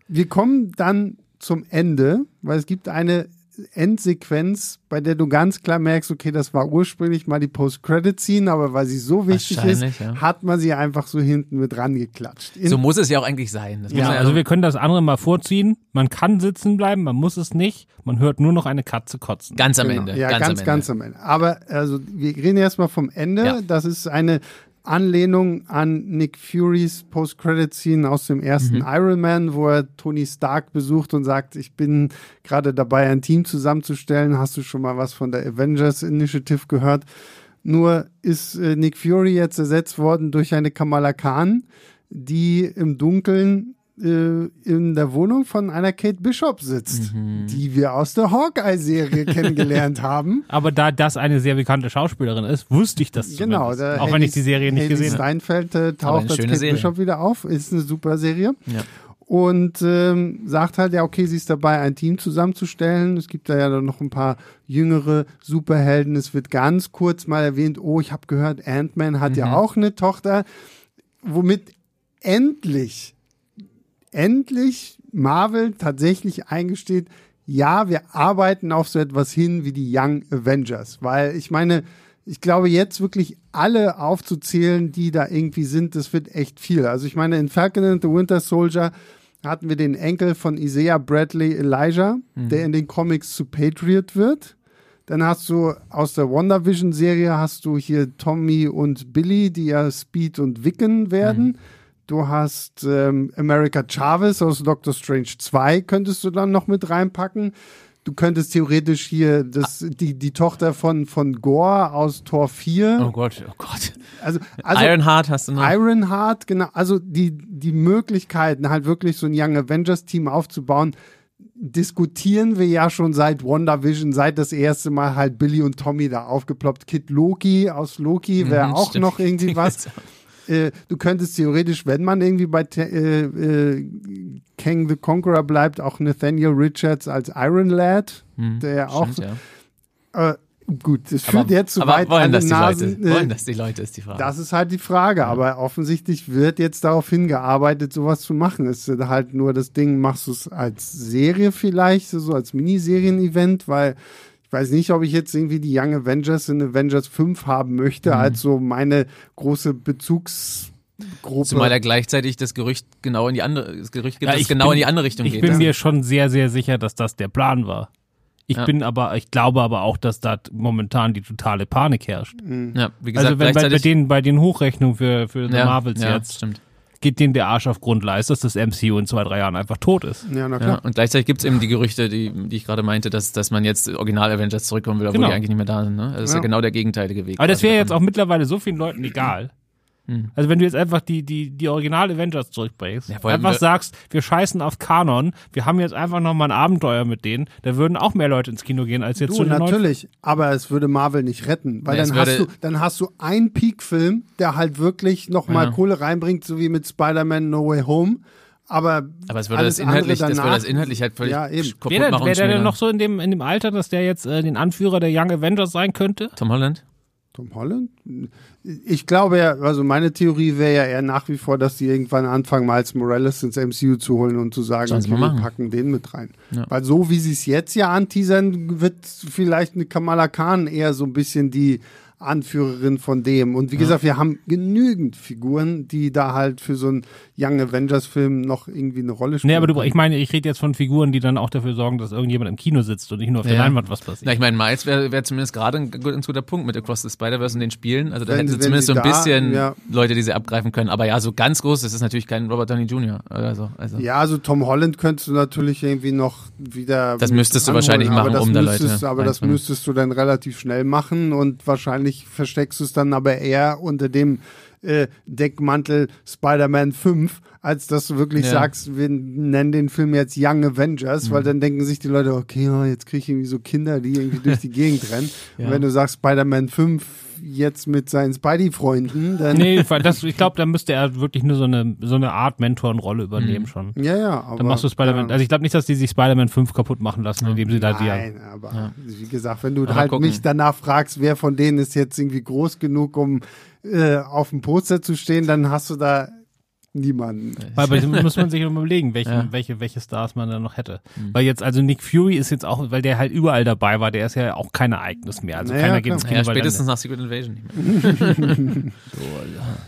wir kommen dann zum Ende, weil es gibt eine Endsequenz, bei der du ganz klar merkst, okay, das war ursprünglich mal die Post-Credit-Scene, aber weil sie so wichtig ist, ja. hat man sie einfach so hinten mit rangeklatscht. In, So muss es ja auch eigentlich sein. Das muss Ja, Also wir können das andere mal vorziehen. Man kann sitzen bleiben, man muss es nicht. Man hört nur noch eine Katze kotzen. ganz am Genau. Ende. Ja, ganz, ganz, am Ende. ganz am Ende. Aber also wir reden erstmal vom Ende. Ja. Das ist eine Anlehnung an Nick Furys Post-Credit-Scene aus dem ersten Mhm. Iron Man, wo er Tony Stark besucht und sagt, ich bin gerade dabei, ein Team zusammenzustellen. Hast du schon mal was von der Avengers Initiative gehört? Nur ist äh, Nick Fury jetzt ersetzt worden durch eine Kamala Khan, die im Dunkeln äh, in der Wohnung von einer Kate Bishop sitzt, Mhm. die wir aus der Hawkeye-Serie kennengelernt haben. Aber da das eine sehr bekannte Schauspielerin ist, wusste ich das Genau, Auch wenn ich die Serie nicht Haley gesehen habe. Steinfeld äh, Aber taucht als Kate Serie. Bishop wieder auf, ist eine super Serie. Ja. Und ähm, sagt halt, ja, okay, sie ist dabei, ein Team zusammenzustellen. Es gibt da ja dann noch ein paar jüngere Superhelden. Es wird ganz kurz mal erwähnt, oh, ich habe gehört, Ant-Man hat Mhm. ja auch eine Tochter. Womit endlich, endlich Marvel tatsächlich eingesteht, ja, wir arbeiten auf so etwas hin wie die Young Avengers. Weil ich meine, ich glaube, jetzt wirklich alle aufzuzählen, die da irgendwie sind, das wird echt viel. Also ich meine, in Falcon and the Winter Soldier hatten wir den Enkel von Isaiah Bradley Elijah, der in den Comics zu Patriot wird. Dann hast du aus der WandaVision-Serie hast du hier Tommy und Billy, die ja Speed und Wiccan werden. Du hast ähm, America Chavez aus Doctor Strange 2, könntest du dann noch mit reinpacken. Du könntest theoretisch hier das, die, die Tochter von, von Gore aus Tor 4. Oh Gott, oh Gott. Also, also Ironheart hast du noch. Ironheart, genau. Also die, die Möglichkeiten, halt wirklich so ein Young Avengers-Team aufzubauen, diskutieren wir ja schon seit WandaVision, seit das erste Mal halt Billy und Tommy da aufgeploppt. Kid Loki aus Loki wäre Mhm, auch stimmt. noch irgendwie was. Äh, du könntest theoretisch, wenn man irgendwie bei äh, äh, Kang the Conqueror bleibt, auch Nathaniel Richards als Iron Lad, Hm, der auch. stimmt, ja. Äh, gut, das führt jetzt zu aber weit wollen an das die Nasen. Leute? Wollen das die Leute, ist die Frage. das ist halt die Frage, aber offensichtlich wird jetzt darauf hingearbeitet, sowas zu machen. Es ist halt nur das Ding, machst du es als Serie vielleicht, so als Miniserien-Event, weil ich weiß nicht, ob ich jetzt irgendwie die Young Avengers in Avengers 5 haben möchte, Mhm. als so meine große Bezugsgruppe. Zumal ja gleichzeitig das Gerücht genau in die andere, das Gerücht gibt, Ja, ich genau bin- in die andere Richtung Ich geht. bin ja. mir schon sehr, sehr sicher, dass das der Plan war. Ich Ja. bin aber, ich glaube aber auch, dass da momentan die totale Panik herrscht. ja, wie gesagt, Also wenn bei, bei den, bei den Hochrechnungen für, für Marvels ja, jetzt. stimmt. Geht denen der Arsch auf Grundleist, dass das MCU in zwei, drei Jahren einfach tot ist. Ja, na Ja, klar. und gleichzeitig gibt's eben die Gerüchte, die, die ich gerade meinte, dass, dass man jetzt Original-Avengers zurückkommen will, obwohl Genau. die eigentlich nicht mehr da sind. Ne? Also das ist ja Ja. genau der gegenteilige Weg. Aber das wäre jetzt auch mittlerweile so vielen Leuten egal. Hm. Also wenn du jetzt einfach die, die, die Original Avengers zurückbringst, Ja, einfach wir- sagst, wir scheißen auf Kanon, wir haben jetzt einfach nochmal ein Abenteuer mit denen, da würden auch mehr Leute ins Kino gehen als jetzt Du, zu den neuen- natürlich, aber es würde Marvel nicht retten, weil es dann, hast du, dann hast du einen Peak-Film, der halt wirklich nochmal Ja. Kohle reinbringt, so wie mit Spider-Man No Way Home. Aber, Aber es würde alles das inhaltlich, andere das würde danach, das inhaltlich halt völlig Ja, eben. kaputt Wer denn, machen. wäre der denn noch so in dem, in dem Alter, dass der jetzt äh, den Anführer der Young Avengers sein könnte? Tom Holland? Tom Holland? Ich glaube ja, also meine Theorie wäre ja eher nach wie vor, dass die irgendwann anfangen, Miles Morales ins MCU zu holen und zu sagen, okay, wir packen den mit rein. Ja. Weil so wie sie es jetzt ja anteasern, wird vielleicht eine Kamala Khan eher so ein bisschen die Anführerin von dem. Und wie gesagt, wir haben genügend Figuren, die da halt für so einen Young Avengers Film noch irgendwie eine Rolle spielen. Nee, aber du, ich meine, ich rede jetzt von Figuren, die dann auch dafür sorgen, dass irgendjemand im Kino sitzt und nicht nur auf der Ja. Leinwand was Na, passiert. ich meine, Miles wäre wär zumindest gerade ein, ein guter Punkt mit Across the Spider-Verse und den Spielen. Also da Wenn- hätten sie zumindest sie so ein da- bisschen ja. Leute, die sie abgreifen können. Aber ja, so ganz groß, das ist natürlich kein Robert Downey Jr. oder so. Also. Ja, also Tom Holland könntest du natürlich irgendwie noch wieder. Das müsstest du anholen, wahrscheinlich aber machen, das um da müsstest, Leute Aber das müsstest du dann relativ schnell machen und wahrscheinlich versteckst du es dann aber eher unter dem äh, Deckmantel Spider-Man 5, als dass du wirklich Ja. sagst, wir nennen den Film jetzt Young Avengers, Mhm. weil dann denken sich die Leute, okay, ja, jetzt kriege ich irgendwie so Kinder, die irgendwie durch die Gegend rennen. Ja. Und wenn du sagst Spider-Man 5 jetzt mit seinen Spidey-Freunden, dann. Nee, das, ich glaube, da müsste er wirklich nur so eine, so eine Art Mentorenrolle übernehmen schon. Ja, ja, aber. Dann machst du Spider-Man, ja. also ich glaube nicht, dass die sich Spider-Man 5 kaputt machen lassen, indem sie da die, Nein, aber wie gesagt, wenn du Aber halt gucken. mich danach fragst, wer von denen ist jetzt irgendwie groß genug, um äh, auf dem Poster zu stehen, dann hast du da niemanden. Weil bei diesem muss man sich überlegen, welche, Ja. welche, welche Stars man da noch hätte. Weil jetzt, also Nick Fury ist jetzt auch, weil der halt überall dabei war, der ist ja auch kein Ereignis mehr. Also Naja, keiner geht ins Kino. Ja, spätestens nach Secret Invasion nicht mehr.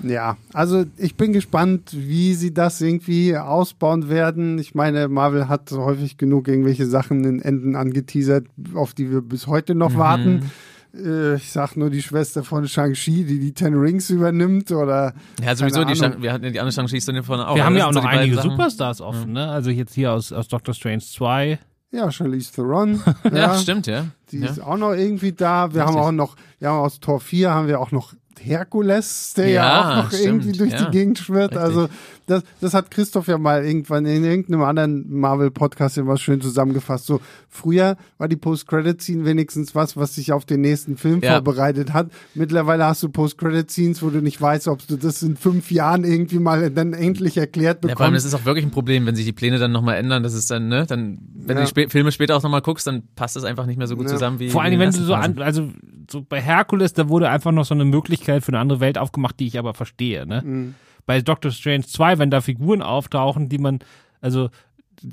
Ja, also ich bin gespannt, wie sie das irgendwie ausbauen werden. Ich meine, Marvel hat häufig genug irgendwelche Sachen in Enden angeteasert, auf die wir bis heute noch warten. Äh, ich sag nur die Schwester von Shang-Chi, die die Ten Rings übernimmt oder Ja, sowieso, die. Shang, wir hatten ja die andere Shang-Chi-Stunde vorne auch. wir haben ja auch noch einige Sachen. Superstars offen, ne? Also jetzt hier aus, aus Doctor Strange 2. ja, Charlize Theron. Ja, stimmt, ja. Die ja. ist auch noch irgendwie da. Wir haben Richtig. auch noch, wir haben aus Tor 4 haben wir auch noch Herkules, der ja, Ja, auch noch stimmt, irgendwie durch ja. die Gegend schwirrt. Richtig. Also das, das hat Christoph ja mal irgendwann in irgendeinem anderen Marvel-Podcast immer schön zusammengefasst. So früher war die Post-Credit-Scene wenigstens was, was sich auf den nächsten Film Ja. vorbereitet hat. Mittlerweile hast du Post-Credit-Scenes, wo du nicht weißt, ob du das in fünf Jahren irgendwie mal dann endlich erklärt Ja, vor allem, das bekommst. ist auch wirklich ein Problem, wenn sich die Pläne dann nochmal ändern, das ist dann, ne, dann, wenn Ja. du die Filme später auch nochmal guckst, dann passt das einfach nicht mehr so gut Ja. zusammen wie Vor allem, wenn du so an, also so bei Herkules, da wurde einfach noch so eine Möglichkeit für eine andere Welt aufgemacht, die ich aber verstehe, ne? Mhm. Bei Doctor Strange 2, wenn da Figuren auftauchen, die man, also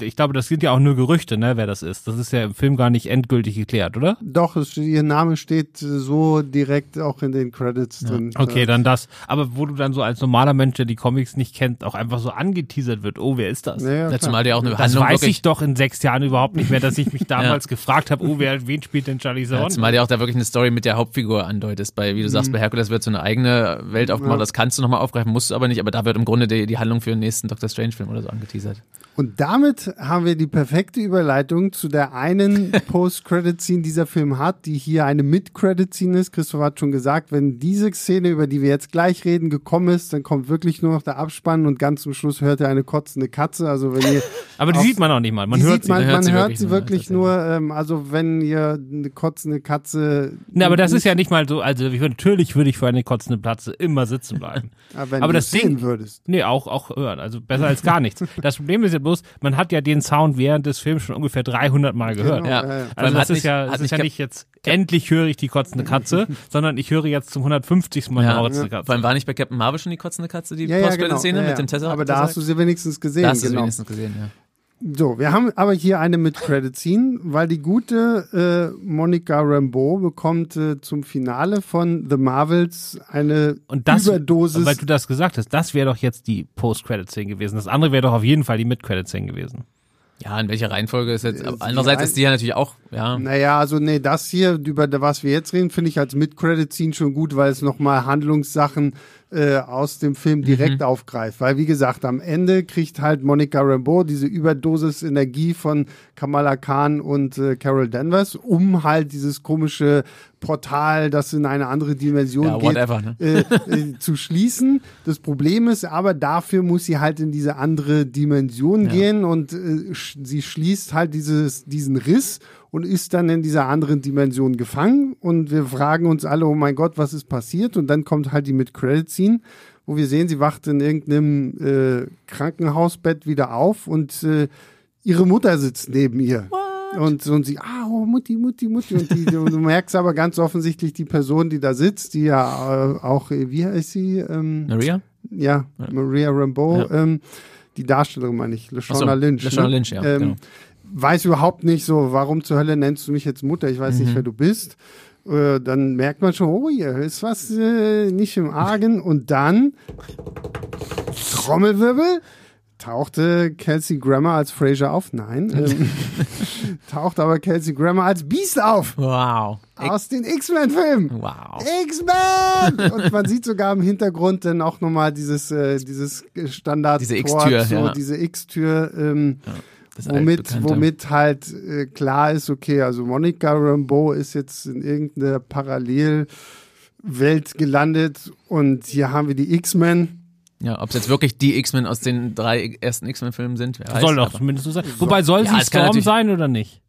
ich glaube, das sind ja auch nur Gerüchte, ne, wer das ist. Das ist ja im Film gar nicht endgültig geklärt, oder? Doch, es, ihr Name steht äh, so direkt auch in den Credits drin. Okay, dann das. Aber wo du dann so als normaler Mensch, der die Comics nicht kennt, auch einfach so angeteasert wird, oh, wer ist das? Ja, ja, Ja, zumal der auch eine Das Handlung weiß wirklich, ich doch in sechs Jahren überhaupt nicht mehr, dass ich mich damals gefragt habe, oh, wer, wen spielt denn Charlie ja, Theron? zumal der auch da wirklich eine Story mit der Hauptfigur andeutest. Bei, wie du sagst, bei Hercules wird so eine eigene Welt aufgemacht, Ja. das kannst du nochmal aufgreifen, musst du aber nicht, aber da wird im Grunde die, die Handlung für den nächsten Doctor Strange-Film oder so angeteasert. Und damit haben wir die perfekte Überleitung zu der einen Post-Credit-Scene, die dieser Film hat, die hier eine Mid-Credit-Scene ist. Christoph hat schon gesagt, wenn diese Szene, über die wir jetzt gleich reden, gekommen ist, dann kommt wirklich nur noch der Abspann und ganz zum Schluss hört er eine kotzende Katze. Also wenn ihr aber die auf- sieht man auch nicht mal. Man hört sieht man, Man hört sie wirklich sie nur, wirklich tatsächlich. nur, ähm, also wenn ihr eine kotzende Katze. Ne, aber das ist ja nicht mal so, also ich, natürlich würde ich für eine kotzende Platze immer sitzen bleiben. Ja, wenn aber du das sehen Ding- würdest. Nee, auch, auch hören, also besser als gar nichts. Das Problem ist ja bloß, man hat ja den Sound während des Films schon ungefähr 300 Mal gehört. Genau, Ja. Vor Also das hat ist nicht- ja, das ist nicht ja nicht jetzt, endlich höre ich die kotzende Katze, sondern ich höre jetzt zum 150. Mal Ja. eine kotzende Vor Katze. allem war nicht bei Captain Marvel schon die kotzende Katze, die Ja, ja, genau. Post-Credit-Szene ja, ja. mit dem Tesseract? Aber da hast du sie wenigstens gesehen. da hast du sie genau. wenigstens gesehen, ja. So, wir haben aber hier eine mit Credit-Scene, weil die gute äh, Monica Rambeau bekommt äh, zum Finale von The Marvels eine Und das, Überdosis. weil du das gesagt hast, das wäre doch jetzt die Post-Credit-Szene gewesen. Das andere wäre doch auf jeden Fall die Mid-Credit-Szene gewesen. Ja, in welcher Reihenfolge ist jetzt, Äh, andererseits die ist die ja natürlich auch, ja. naja, also nee, das hier, über was wir jetzt reden, finde ich als Mid-Credit-Scene schon gut, weil es nochmal Handlungssachen äh, aus dem Film direkt aufgreift. Weil, wie gesagt, am Ende kriegt halt Monica Rambeau diese Überdosis Energie von Kamala Khan und äh, Carol Danvers, um halt dieses komische Portal, das in eine andere Dimension Ja, geht, whatever, ne? äh, äh, zu schließen. Das Problem ist aber, dafür muss sie halt in diese andere Dimension Ja. gehen und äh, sch sie schließt halt dieses, diesen Riss und ist dann in dieser anderen Dimension gefangen und wir fragen uns alle, oh mein Gott, was ist passiert? Und dann kommt halt die Mid-Credit-Scene, wo wir sehen, sie wacht in irgendeinem äh, Krankenhausbett wieder auf und äh, ihre Mutter sitzt neben ihr. Und, und sie, ah, oh, Mutti, Mutti, Mutti. Und, die, und du merkst aber ganz offensichtlich die Person, die da sitzt, die ja äh, auch, äh, wie heißt sie? Ähm, Maria? ja, Maria Rambeau, Ja. ähm, die Darstellerin meine ich, Lashana Ach so, Lynch. Lashana ne? Lynch, ja, Ähm, genau. Weiß überhaupt nicht so, warum zur Hölle nennst du mich jetzt Mutter? Ich weiß Mhm. nicht, wer du bist. Äh, dann merkt man schon, oh, hier ist was äh, nicht im Argen. Und dann, Trommelwirbel, tauchte Kelsey Grammer als Fraser auf. Nein, ähm, taucht aber Kelsey Grammer als Beast auf. Wow. Aus den X-Men-Filmen. Wow. X-Men! Und man sieht sogar im Hintergrund dann auch nochmal dieses, äh, dieses Standard. Diese X-Tür, so, ja. Diese X-Tür, ähm, Das womit, womit halt äh, klar ist, okay, also Monica Rambeau ist jetzt in irgendeiner Parallelwelt gelandet und hier haben wir die X-Men. Ja, ob es jetzt wirklich die X-Men aus den drei ersten X-Men-Filmen sind, wer weiß. Soll doch aber zumindest so sein. Wobei, soll Ja, sie Storm sein oder nicht?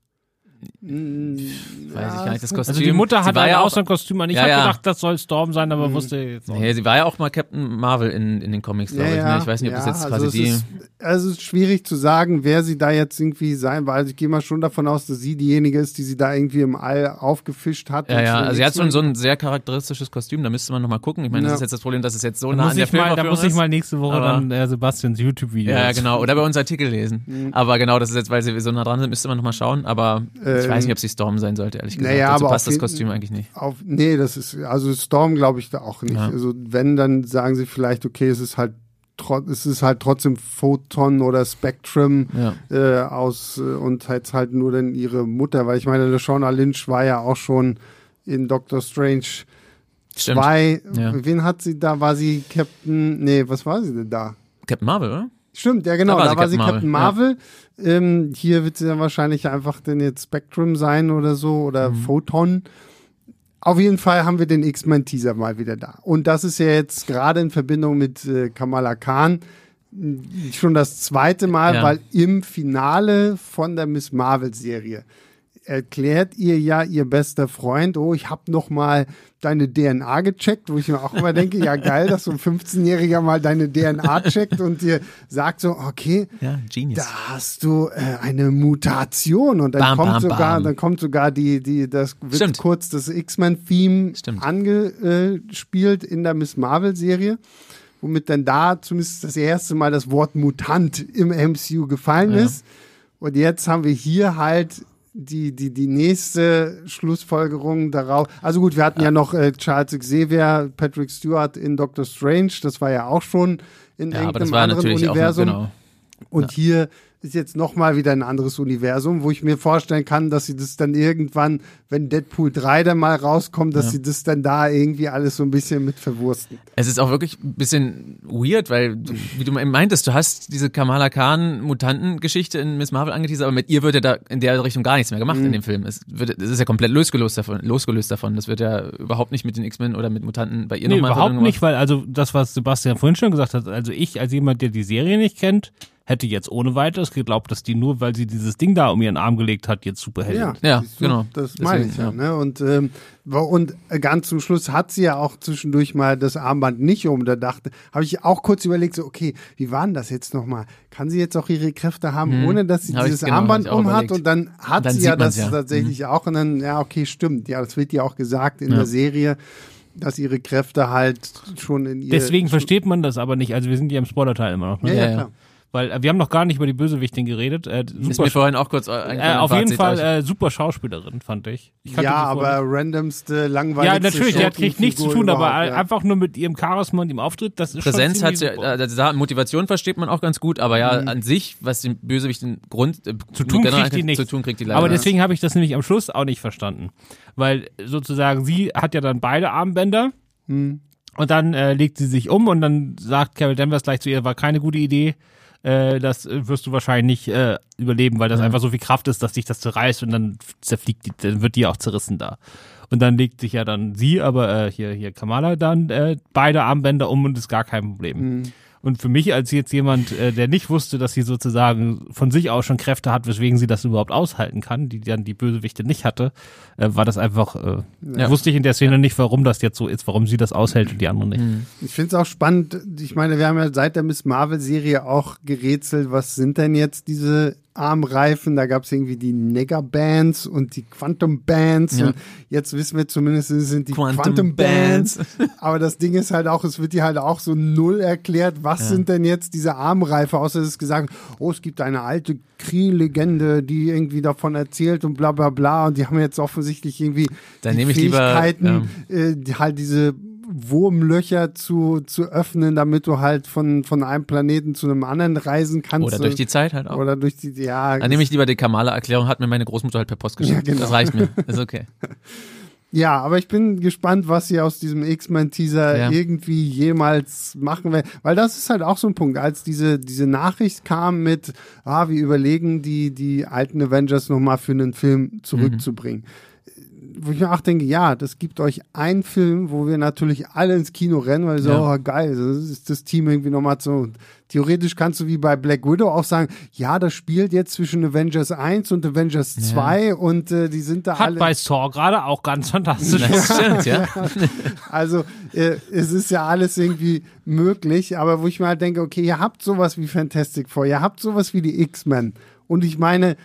Weiß ich gar nicht, das Kostüm. Also die Mutter sie hat war ein ja auch, Auslandkostüm an. Ich Ja, habe ja. gedacht, das soll Storm sein, aber wusste jetzt auch nee, sie war ja auch mal Captain Marvel in, in den Comics, glaube ich. Ne? Ich weiß nicht, ob das ja, jetzt also quasi es die. Ist, also es ist schwierig zu sagen, wer sie da jetzt irgendwie sein war. Also ich gehe mal schon davon aus, dass sie diejenige ist, die sie da irgendwie im All aufgefischt hat. Ja, ja, also sie hat schon so ein sehr charakteristisches Kostüm, da müsste man nochmal gucken. Ich meine, das Ja. ist jetzt das Problem, dass es jetzt so Da nah an der ich mal, da muss ich mal nächste Woche Aber- dann äh, Sebastians YouTube-Video. Ja, ja, genau. Oder bei uns Artikel lesen. Mhm. Aber genau, das ist jetzt, weil sie so nah dran sind, müsste man nochmal schauen. Aber ich Ähm, weiß nicht, ob sie Storm sein sollte, ehrlich gesagt. naja, Dazu aber passt das Kostüm eigentlich nicht. Auf, nee, das ist, also Storm glaube ich da auch nicht. Ja. Also wenn, dann sagen sie vielleicht, okay, es ist halt es ist halt trotzdem Photon oder Spectrum Ja. äh, aus äh, und jetzt halt nur dann ihre Mutter, weil ich meine, Lashana Lynch war ja auch schon in Doctor Strange Stimmt. 2. Ja. Wen hat sie da? War sie Captain, nee, was war sie denn da? Captain Marvel, oder? Stimmt, ja genau, Da war da sie war sie Captain Captain Marvel. Ähm, hier wird sie dann wahrscheinlich einfach denn jetzt Spectrum sein oder so oder Mhm. Photon. Auf jeden Fall haben wir den X-Men-Teaser mal wieder da. Und das ist ja jetzt gerade in Verbindung mit äh, Kamala Khan schon das zweite Mal, Ja. weil im Finale von der Miss Marvel-Serie erklärt ihr ja ihr bester Freund, oh, ich habe noch mal deine DNA gecheckt, wo ich mir auch immer denke, ja geil, dass so ein 15-Jähriger mal deine DNA checkt und dir sagt so, okay, Ja, da hast du äh, eine Mutation und dann Bam, kommt bam, sogar, bam. dann kommt sogar die, die, das wird Stimmt. kurz das X-Men-Theme angespielt in der Miss Marvel-Serie, womit dann da zumindest das erste Mal das Wort Mutant im MCU gefallen Ja. ist. Und jetzt haben wir hier halt die, die, die nächste Schlussfolgerung darauf. Also gut, wir hatten ja, noch äh, Charles Xavier, Patrick Stewart in Doctor Strange, das war ja auch schon in ja, aber irgendeinem das war anderen natürlich Universum. auch, genau. Und hier ist jetzt nochmal wieder ein anderes Universum, wo ich mir vorstellen kann, dass sie das dann irgendwann, wenn Deadpool 3 dann mal rauskommt, dass Ja. sie das dann da irgendwie alles so ein bisschen mit verwursten. Es ist auch wirklich ein bisschen weird, weil, du, wie du eben meintest, du hast diese Kamala Khan Mutantengeschichte in Miss Marvel angeteasert, aber mit ihr wird ja da in der Richtung gar nichts mehr gemacht Mhm. in dem Film. Es, wird, es ist ja komplett losgelöst davon, losgelöst davon. Das wird ja überhaupt nicht mit den X-Men oder mit Mutanten bei ihr Nee, nochmal überhaupt nicht, weil also das, was Sebastian vorhin schon gesagt hat, also ich als jemand, der die Serie nicht kennt, hätte jetzt ohne weiteres geglaubt, dass die nur, weil sie dieses Ding da um ihren Arm gelegt hat, jetzt Superheldin Ja, Ja, du, genau. Das meine ich Deswegen, ja. Ne? Und, ähm, und ganz zum Schluss hat sie ja auch zwischendurch mal das Armband nicht um. Da dachte, habe ich auch kurz überlegt, so, okay, wie war denn das jetzt nochmal? Kann sie jetzt auch ihre Kräfte haben, ohne dass sie Hab dieses genau, Armband um hat? Und dann hat Dann sie ja das ja. tatsächlich auch. Und dann, ja, okay, stimmt. Ja, das wird ja auch gesagt in Ja. der Serie, dass ihre Kräfte halt schon in ihr. Deswegen versteht man das aber nicht. Also wir sind ja im Spoiler-Teil immer noch. Ne? Ja, ja, Ja, ja. klar. Weil äh, wir haben noch gar nicht über die Bösewichtin geredet. Äh, Ist super, mir vorhin auch kurz äh, äh, auf jeden Fall äh, super Schauspielerin, fand ich. ich Ja, aber randomste, nicht. langweiligste ja, natürlich, die hat kriegt nichts zu tun, aber überhaupt, ja. einfach nur mit ihrem Charisma und dem Auftritt, das ist Präsenz schon hat sie, äh, da, Motivation versteht man auch ganz gut, aber ja, an sich, was den Bösewichten Grund äh, Zu tun kriegt die nichts. Zu tun kriegt die leider. Aber nicht. deswegen habe ich das nämlich am Schluss auch nicht verstanden. Weil sozusagen sie hat ja dann beide Armbänder. Hm. Und dann äh, legt sie sich um und dann sagt Carol Danvers gleich zu ihr, war keine gute Idee. Äh, das äh, wirst du wahrscheinlich nicht äh, überleben, weil das einfach so viel Kraft ist, dass dich das zerreißt und dann zerfliegt die, dann wird die auch zerrissen da. Und dann legt sich ja dann sie, aber äh, hier, hier Kamala dann äh, beide Armbänder um und ist gar kein Problem. Und für mich als jetzt jemand, äh, der nicht wusste, dass sie sozusagen von sich aus schon Kräfte hat, weswegen sie das überhaupt aushalten kann, die dann die Bösewichte nicht hatte, äh, war das einfach, äh, Ja. wusste ich in der Szene nicht, warum das jetzt so ist, warum sie das aushält und die anderen nicht. Ich finde es auch spannend. Ich meine, wir haben ja seit der Miss Marvel-Serie auch gerätselt, was sind denn jetzt diese Armreifen? Da gab es irgendwie die Nega-Bands und die Quantum-Bands. Ja. Und jetzt wissen wir zumindest, es sind die Quantum Quantum-Bands. Aber das Ding ist halt auch, es wird dir halt auch so null erklärt, was sind denn jetzt diese Armreife, außer es ist gesagt, oh, es gibt eine alte Kree-Legende, die irgendwie davon erzählt und bla bla bla. Und die haben jetzt offensichtlich irgendwie Dann die ich lieber, Fähigkeiten, äh, die, halt diese Wurmlöcher zu, zu öffnen, damit du halt von, von einem Planeten zu einem anderen reisen kannst. Oder durch die Zeit halt auch. Oder durch die, ja. Dann nehme ich lieber die Kamala-Erklärung, hat mir meine Großmutter halt per Post geschickt. Ja, genau. Das reicht mir. Ist okay. Ja, aber ich bin gespannt, was sie aus diesem X-Men-Teaser Ja. irgendwie jemals machen werden. Weil das ist halt auch so ein Punkt. Als diese, diese Nachricht kam mit, ah, wir überlegen, die, die alten Avengers nochmal für einen Film zurückzubringen. Wo ich mir auch denke, ja, das gibt euch einen Film, wo wir natürlich alle ins Kino rennen, weil so, Ja. oh, geil, das ist das Team irgendwie nochmal so. Theoretisch kannst du wie bei Black Widow auch sagen, ja, das spielt jetzt zwischen Avengers 1 und Avengers 2 und äh, die sind da Hat alle. bei Saw gerade auch ganz fantastisch. Stimmt, ja. Also äh, es ist ja alles irgendwie möglich, aber wo ich mir halt denke, okay, ihr habt sowas wie Fantastic Four, ihr habt sowas wie die X-Men. Und ich meine,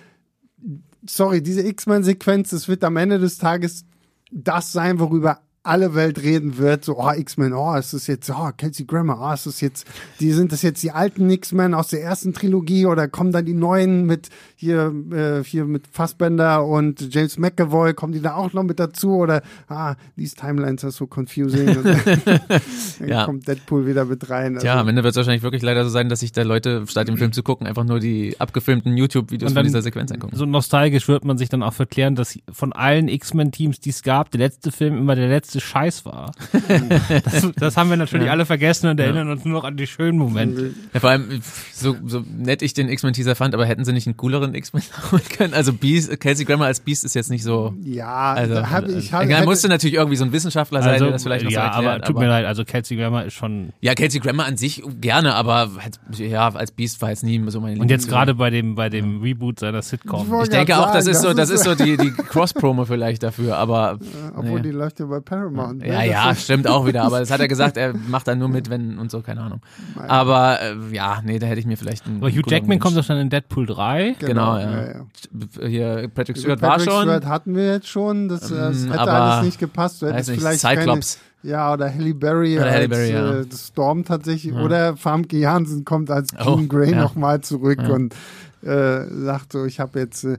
sorry, diese X-Men-Sequenz, das wird am Ende des Tages das sein, worüber alle Welt reden wird, so, oh, X-Men, oh, ist das jetzt, oh, Kelsey Grammer, oh, ist das jetzt, die sind das jetzt die alten X-Men aus der ersten Trilogie oder kommen dann die neuen mit hier, äh, hier mit Fassbender und James McAvoy, kommen die da auch noch mit dazu oder, ah, these timelines are so confusing. Und dann Ja. kommt Deadpool wieder mit rein. Also, Tja, am Ende wird es wahrscheinlich wirklich leider so sein, dass sich da Leute, statt den Film zu gucken, einfach nur die abgefilmten YouTube-Videos von dieser Sequenz angucken. So nostalgisch wird man sich dann auch verklären, dass von allen X-Men-Teams, die es gab, der letzte Film immer der letzte Scheiß war. das, das haben wir natürlich alle vergessen und erinnern uns nur noch an die schönen Momente. Ja, vor allem, so, so nett ich den X-Men-Teaser fand, aber hätten sie nicht einen cooleren X-Men holen können? Also Beast, Kelsey Grammer als Beast ist jetzt nicht so. Ja, Also, da hab ich hab, er hätte- musste natürlich irgendwie so ein Wissenschaftler sein, Also, der das vielleicht noch ja, so erklärt. aber tut mir leid, also Kelsey Grammer ist schon. Ja, Kelsey Grammer an sich gerne, aber halt, ja, als Beast war jetzt nie so meine Und jetzt gerade bei dem, bei dem Reboot seiner Ich Sitcom. wollte Ich denke auch, das sagen, ist so, das ist so die, die Cross-Promo vielleicht dafür, aber Obwohl nee. die läuft ja bei Paramount. Ne? ja, Das ja, stimmt auch wieder, aber das hat er gesagt, er macht dann nur mit, wenn und so, keine Ahnung. Aber äh, ja, nee, da hätte ich mir vielleicht einen Aber Hugh Jackman kommt doch dann in Deadpool 3. Genau, ja. ja, ja. Hier, Patrick Stewart Patrick war schon. Stewart hatten wir jetzt schon, das, äh, das Ähm, hätte aber- alles nicht gepasst. Du hättest nicht, vielleicht Cyclops. Keine, ja, oder Halle Berry Oder als Halle Berry, ja. äh, Storm tatsächlich. Oder Famke Jansen kommt als Oh, Jean Grey ja. nochmal zurück Ja. und äh, sagt so, ich habe jetzt äh,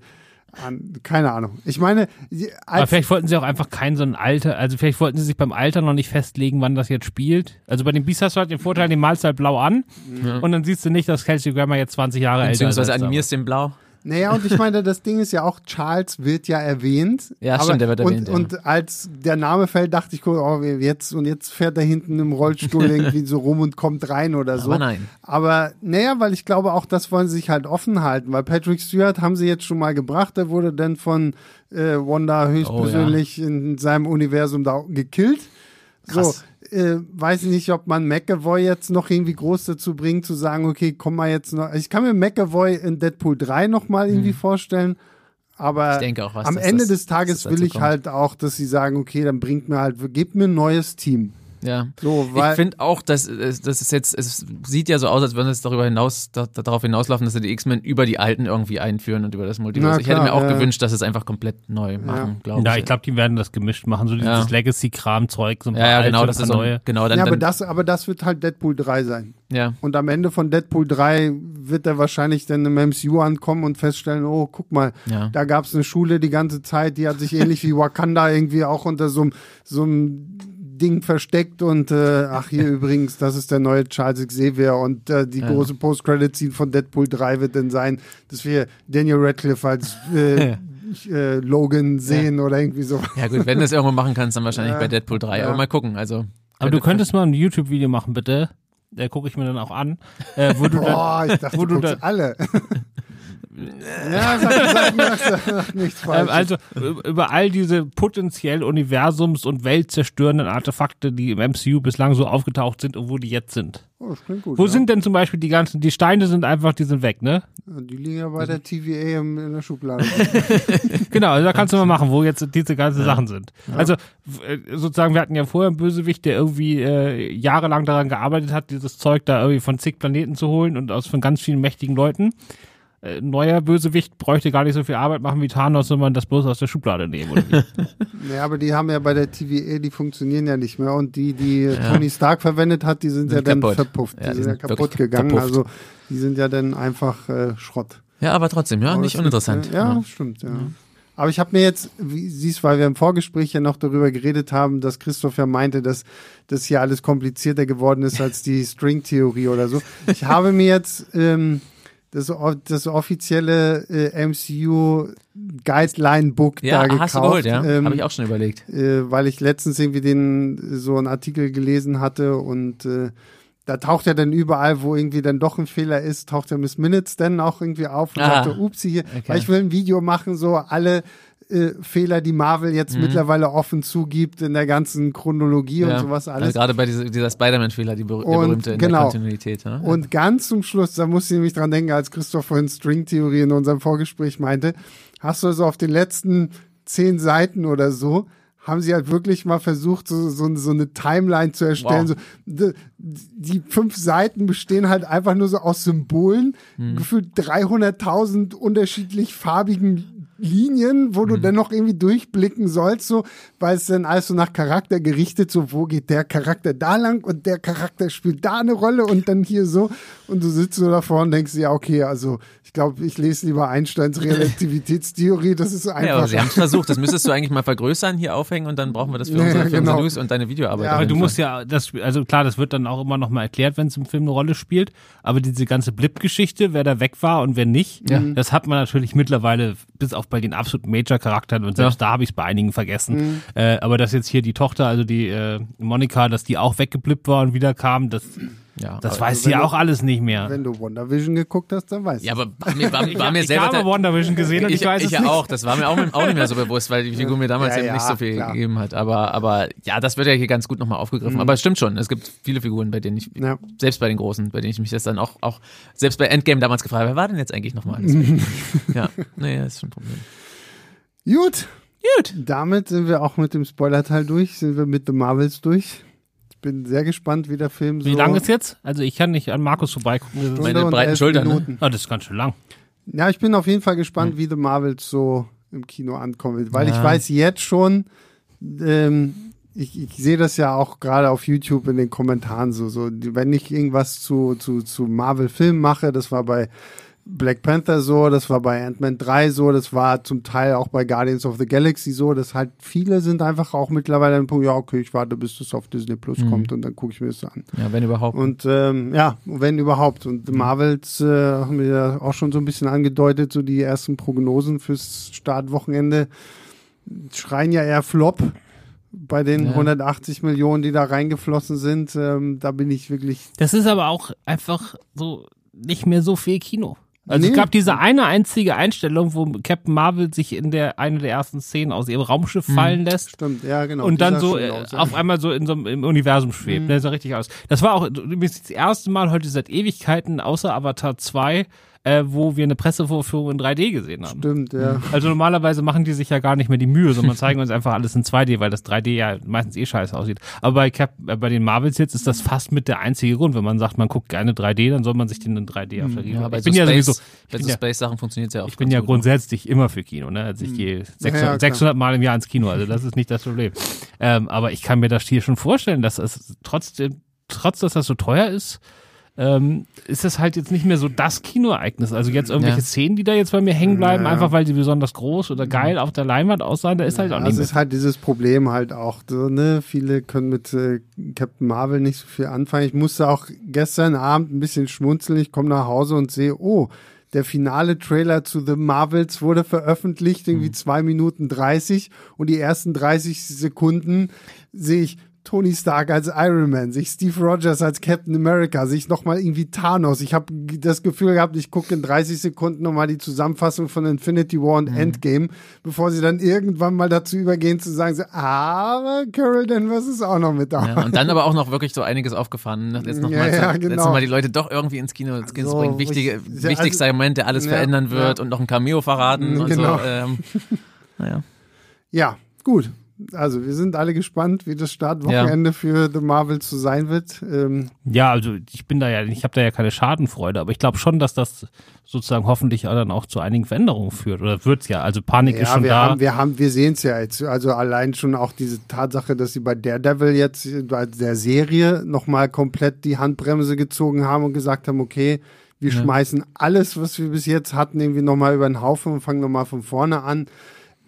an, keine Ahnung. Ich meine, die- Aber als, vielleicht wollten sie auch einfach kein so ein Alter, also vielleicht wollten sie sich beim Alter noch nicht festlegen, wann das jetzt spielt. Also bei den Beasts hast du halt den Vorteil, den malst du halt blau an und dann siehst du nicht, dass Kelsey Grammer jetzt 20 Jahre älter ist. Beziehungsweise als animierst den blau. Naja, und ich meine, das Ding ist ja auch, Charles wird ja erwähnt. Ja, aber, stimmt, der wird und, erwähnt, ja. Und als der Name fällt, dachte ich, oh, jetzt, und jetzt fährt er hinten im Rollstuhl irgendwie so rum und kommt rein oder so. Aber nein. Aber naja, weil ich glaube, auch das wollen sie sich halt offen halten, weil Patrick Stewart haben sie jetzt schon mal gebracht, der wurde dann von äh, Wanda höchstpersönlich in seinem Universum da gekillt. Krass. So, äh, weiß ich nicht, ob man McAvoy jetzt noch irgendwie groß dazu bringt, zu sagen, okay, komm mal jetzt noch. Ich kann mir McAvoy in Deadpool 3 noch mal irgendwie vorstellen. Aber auch, was, am Ende das- des Tages will ich kommt. halt auch, dass sie sagen, okay, dann bringt mir halt, gebt mir ein neues Team. Ja. So, weil, ich finde auch, dass es- das ist jetzt, es sieht ja so aus, als würden es darüber hinaus, da, darauf hinauslaufen, dass sie die X-Men über die alten irgendwie einführen und über das Multiverse. Na ich hätte mir auch ja. gewünscht, dass sie es einfach komplett neu machen, glaube ich. Ja, ich glaube, die werden das gemischt machen, so dieses Ja. Legacy-Kram-Zeug, so ein paar ja, ja, genau, das ist so, neue. genau, dann, ja, aber dann, das, aber das wird halt Deadpool 3 sein. ja, Und am Ende von Deadpool 3 wird er wahrscheinlich dann im MCU ankommen und feststellen, oh, guck mal, Ja. da gab es eine Schule die ganze Zeit, die hat sich ähnlich wie Wakanda irgendwie auch unter so einem so einem Ding versteckt und äh, ach hier übrigens, das ist der neue Charles Xavier und äh, die Ja. große Post-Credit-Scene von Deadpool 3 wird dann sein, dass wir Daniel Radcliffe als äh, äh, Logan sehen oder irgendwie so. ja gut, wenn du es irgendwo machen kannst, dann wahrscheinlich Ja. bei Deadpool 3, Ja. aber mal gucken, also. Aber du könntest mal ein YouTube-Video machen, bitte. Da gucke ich mir dann auch an. Äh, wo du dann, Boah, ich dachte, wo du du guckst da- alle. Ja, sag, sag, sag, sag nichts ähm, falsch. also über all diese potenziell universums- und weltzerstörenden Artefakte, die im MCU bislang so aufgetaucht sind und wo die jetzt sind. oh, das klingt gut. Wo ja. sind denn zum Beispiel die ganzen, die Steine sind einfach, die sind weg, ne? Ja, Die liegen ja bei der TVA in der Schublade. Genau, also da kannst du mal machen, wo jetzt diese ganzen Sachen sind. Also w- äh, sozusagen, wir hatten ja vorher einen Bösewicht, der irgendwie äh, jahrelang daran gearbeitet hat, dieses Zeug da irgendwie von zig Planeten zu holen und aus von ganz vielen mächtigen Leuten. Äh, neuer Bösewicht bräuchte gar nicht so viel Arbeit machen wie Thanos, sondern das bloß aus der Schublade nehmen. Oder wie? nee, aber die haben ja bei der TVA, die funktionieren ja nicht mehr. Und die, die Tony Stark verwendet hat, die sind, Sind ja dann kaputt. verpufft. Die Ja, die sind ja kaputt gegangen. verpufft. Also die sind ja dann einfach äh, Schrott. Ja, aber trotzdem, ja, Aber nicht uninteressant. Ist, äh, ja, stimmt, ja. Aber ich habe mir jetzt, wie siehst, weil wir im Vorgespräch ja noch darüber geredet haben, dass Christoph ja meinte, dass das hier alles komplizierter geworden ist als die String-Theorie oder so. Ich habe mir jetzt ähm, das, das offizielle äh, MCU Guideline-Book Ja, da gekauft. hast du geholt, ja? ähm, Habe ich auch schon überlegt. äh, weil ich letztens irgendwie den so einen Artikel gelesen hatte und äh, da taucht ja dann überall, wo irgendwie dann doch ein Fehler ist, taucht ja Miss Minutes dann auch irgendwie auf und Ah, sagt, upsie hier, okay. weil ich will ein Video machen, so alle äh, Fehler, die Marvel Mhm. jetzt mittlerweile offen zugibt in der ganzen Chronologie und sowas Also alles. gerade bei dieser, dieser Spider-Man-Fehler, die ber der Und berühmte in genau. der Kontinuität. Ja? Und ganz zum Schluss, da musste ich nämlich dran denken, als Christoph vorhin Stringtheorie in unserem Vorgespräch meinte, hast du also auf den letzten zehn Seiten oder so, haben sie halt wirklich mal versucht, so, so, so eine Timeline zu erstellen. Wow. So, die, die fünf Seiten bestehen halt einfach nur so aus Symbolen, Mhm. gefühlt 300.000 unterschiedlich farbigen Linien, wo du dann noch irgendwie durchblicken sollst, so, weil es dann alles so nach Charakter gerichtet, so, wo geht der Charakter da lang und der Charakter spielt da eine Rolle und dann hier so und du sitzt so davor und denkst, ja, okay, also ich glaube, ich lese lieber Einsteins Relativitätstheorie, das ist Ja, aber einfach. sie haben es versucht. Das müsstest du eigentlich mal vergrößern, hier aufhängen und dann brauchen wir das für Ja, unsere, ja, für genau. News und deine Videoarbeit. Ja, Aber du musst ja, das, also klar, das wird dann auch immer noch mal erklärt, wenn es im Film eine Rolle spielt. Aber diese ganze Blip-Geschichte, wer da weg war und wer nicht, Ja. das hat man natürlich mittlerweile bis auf bei den absoluten Major-Charakteren und selbst da habe ich es bei einigen vergessen. Äh, aber dass jetzt hier die Tochter, also die äh, Monika, dass die auch weggeblippt war und wieder kam, das, ja, das weiß sie wenn auch alles nicht mehr. Wenn du WandaVision geguckt hast, dann weißt du. ja, aber war mir, war, war mir ich selber. habe WandaVision gesehen und ich, ich, weiß ich es ja nicht. auch, das war mir auch, auch nicht mehr so bewusst, weil die Figur mir damals Ja, eben ja, nicht so viel klar. gegeben hat. Aber, aber ja, das wird ja hier ganz gut nochmal aufgegriffen. Aber es stimmt schon, es gibt viele Figuren, bei denen ich, Ja. selbst bei den Großen, bei denen ich mich das dann auch, auch selbst bei Endgame damals gefragt habe, wer war denn jetzt eigentlich nochmal? ja, nee, das ist schon ein Problem. Gut, Gut. damit sind wir auch mit dem Spoiler-Teil durch, sind wir mit The Marvels durch. Ich bin sehr gespannt, wie der Film so. Wie lang ist jetzt? Also ich kann nicht an Markus vorbeigucken. Meine breiten Schultern, ne? Ah, das ist ganz schön lang. Ja, ich bin auf jeden Fall gespannt, wie The Marvels so im Kino ankommen wird, weil ich Ja. weiß jetzt schon, ähm, ich, ich sehe das ja auch gerade auf YouTube in den Kommentaren so, so, wenn ich irgendwas zu, zu, zu Marvel-Filmen mache, das war bei Black Panther so, das war bei Ant-Man 3 so, das war zum Teil auch bei Guardians of the Galaxy so, dass halt viele sind einfach auch mittlerweile ein Punkt, ja, okay, ich warte, bis das auf Disney Plus kommt und dann gucke ich mir das an. Ja, wenn überhaupt. Und ähm, ja, wenn überhaupt. Und The Marvels äh, haben wir ja auch schon so ein bisschen angedeutet, so die ersten Prognosen fürs Startwochenende schreien ja eher Flop. Bei den Ja. 180 Millionen, die da reingeflossen sind, ähm, da bin ich wirklich. Das ist aber auch einfach so nicht mehr so viel Kino. Also Nee. es gab diese eine einzige Einstellung, wo Captain Marvel sich in der eine der ersten Szenen aus ihrem Raumschiff fallen lässt. Stimmt, ja, genau. und dann so äh, aus, ja. auf einmal so in so einem im Universum schwebt. Der sah richtig aus. Das war auch übrigens das erste Mal heute seit Ewigkeiten außer Avatar 2, äh, wo wir eine Pressevorführung in 3D gesehen haben. Stimmt, ja. Also normalerweise machen die sich ja gar nicht mehr die Mühe, sondern zeigen uns einfach alles in 2D, weil das 3D ja meistens eh scheiße aussieht. Aber bei, Cap, äh, bei den Marvels jetzt ist das fast mit der einzige Grund. Wenn man sagt, man guckt gerne 3D, dann soll man sich den in 3D auf der Kino. Ja, bei ich so bin ja sowieso, ich bei bin so ja, Space-Sachen funktioniert es ja auch. ich bin ja grundsätzlich immer für Kino. Ne? Also ich gehe 600, Ja, ja, klar. 600 Mal im Jahr ins Kino, also das ist nicht das Problem. Ähm, aber ich kann mir das hier schon vorstellen, dass es trotzdem, trotz dass das so teuer ist, ähm, ist das halt jetzt nicht mehr so das Kinoereignis. Also jetzt irgendwelche Ja. Szenen, die da jetzt bei mir hängen bleiben, Ja. einfach weil sie besonders groß oder geil auf der Leinwand aussahen, da ist halt auch Das nicht mehr. ist halt dieses Problem halt auch. So, ne? Viele können mit äh, Captain Marvel nicht so viel anfangen. Ich musste auch gestern Abend ein bisschen schmunzeln. Ich komme nach Hause und sehe, oh, der finale Trailer zu The Marvels wurde veröffentlicht, irgendwie zwei Minuten 30 und die ersten 30 Sekunden sehe ich Tony Stark als Iron Man, sich Steve Rogers als Captain America, sich nochmal irgendwie Thanos. Ich habe das Gefühl gehabt, ich gucke in 30 Sekunden nochmal die Zusammenfassung von Infinity War und Endgame, bevor sie dann irgendwann mal dazu übergehen zu sagen, so, aber Carol Danvers ist auch noch mit da. Ja, und dann aber auch noch wirklich so einiges aufgefahren. ne? Jetzt noch Ja, mal, ja, genau. mal die Leute doch irgendwie ins Kino, ins Kino So, bringen. Wichtige, ich- ja, wichtigster also- Moment, der alles Ja, verändern wird und noch ein Cameo verraten und Genau. so. Ähm, naja. Ja, gut. Also wir sind alle gespannt, wie das Startwochenende für The Marvels so sein wird. Ähm, Ja, also ich bin da ja, ich habe da ja keine Schadenfreude, aber ich glaube schon, dass das sozusagen hoffentlich dann auch zu einigen Veränderungen führt. Oder wird's ja. Also Panik ist ja, schon wir da. haben, wir haben, wir sehen es ja jetzt. Also allein schon auch diese Tatsache, dass sie bei Daredevil jetzt bei der Serie nochmal komplett die Handbremse gezogen haben und gesagt haben, okay, wir schmeißen alles, was wir bis jetzt hatten, irgendwie nochmal über den Haufen und fangen nochmal von vorne an.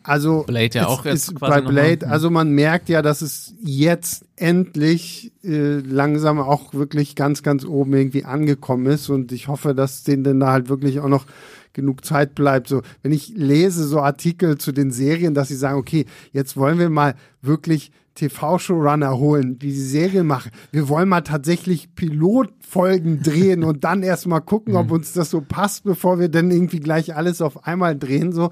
Also Blade ja auch jetzt bei Blade, mal. also man merkt ja, dass es jetzt endlich äh, langsam auch wirklich ganz, ganz oben irgendwie angekommen ist und ich hoffe, dass denen dann da halt wirklich auch noch genug Zeit bleibt. So, wenn ich lese so Artikel zu den Serien, dass sie sagen, okay, jetzt wollen wir mal wirklich TV-Showrunner holen, die die Serie machen. Wir wollen mal tatsächlich Pilotfolgen drehen und dann erst mal gucken, Mhm. ob uns das so passt, bevor wir dann irgendwie gleich alles auf einmal drehen. So,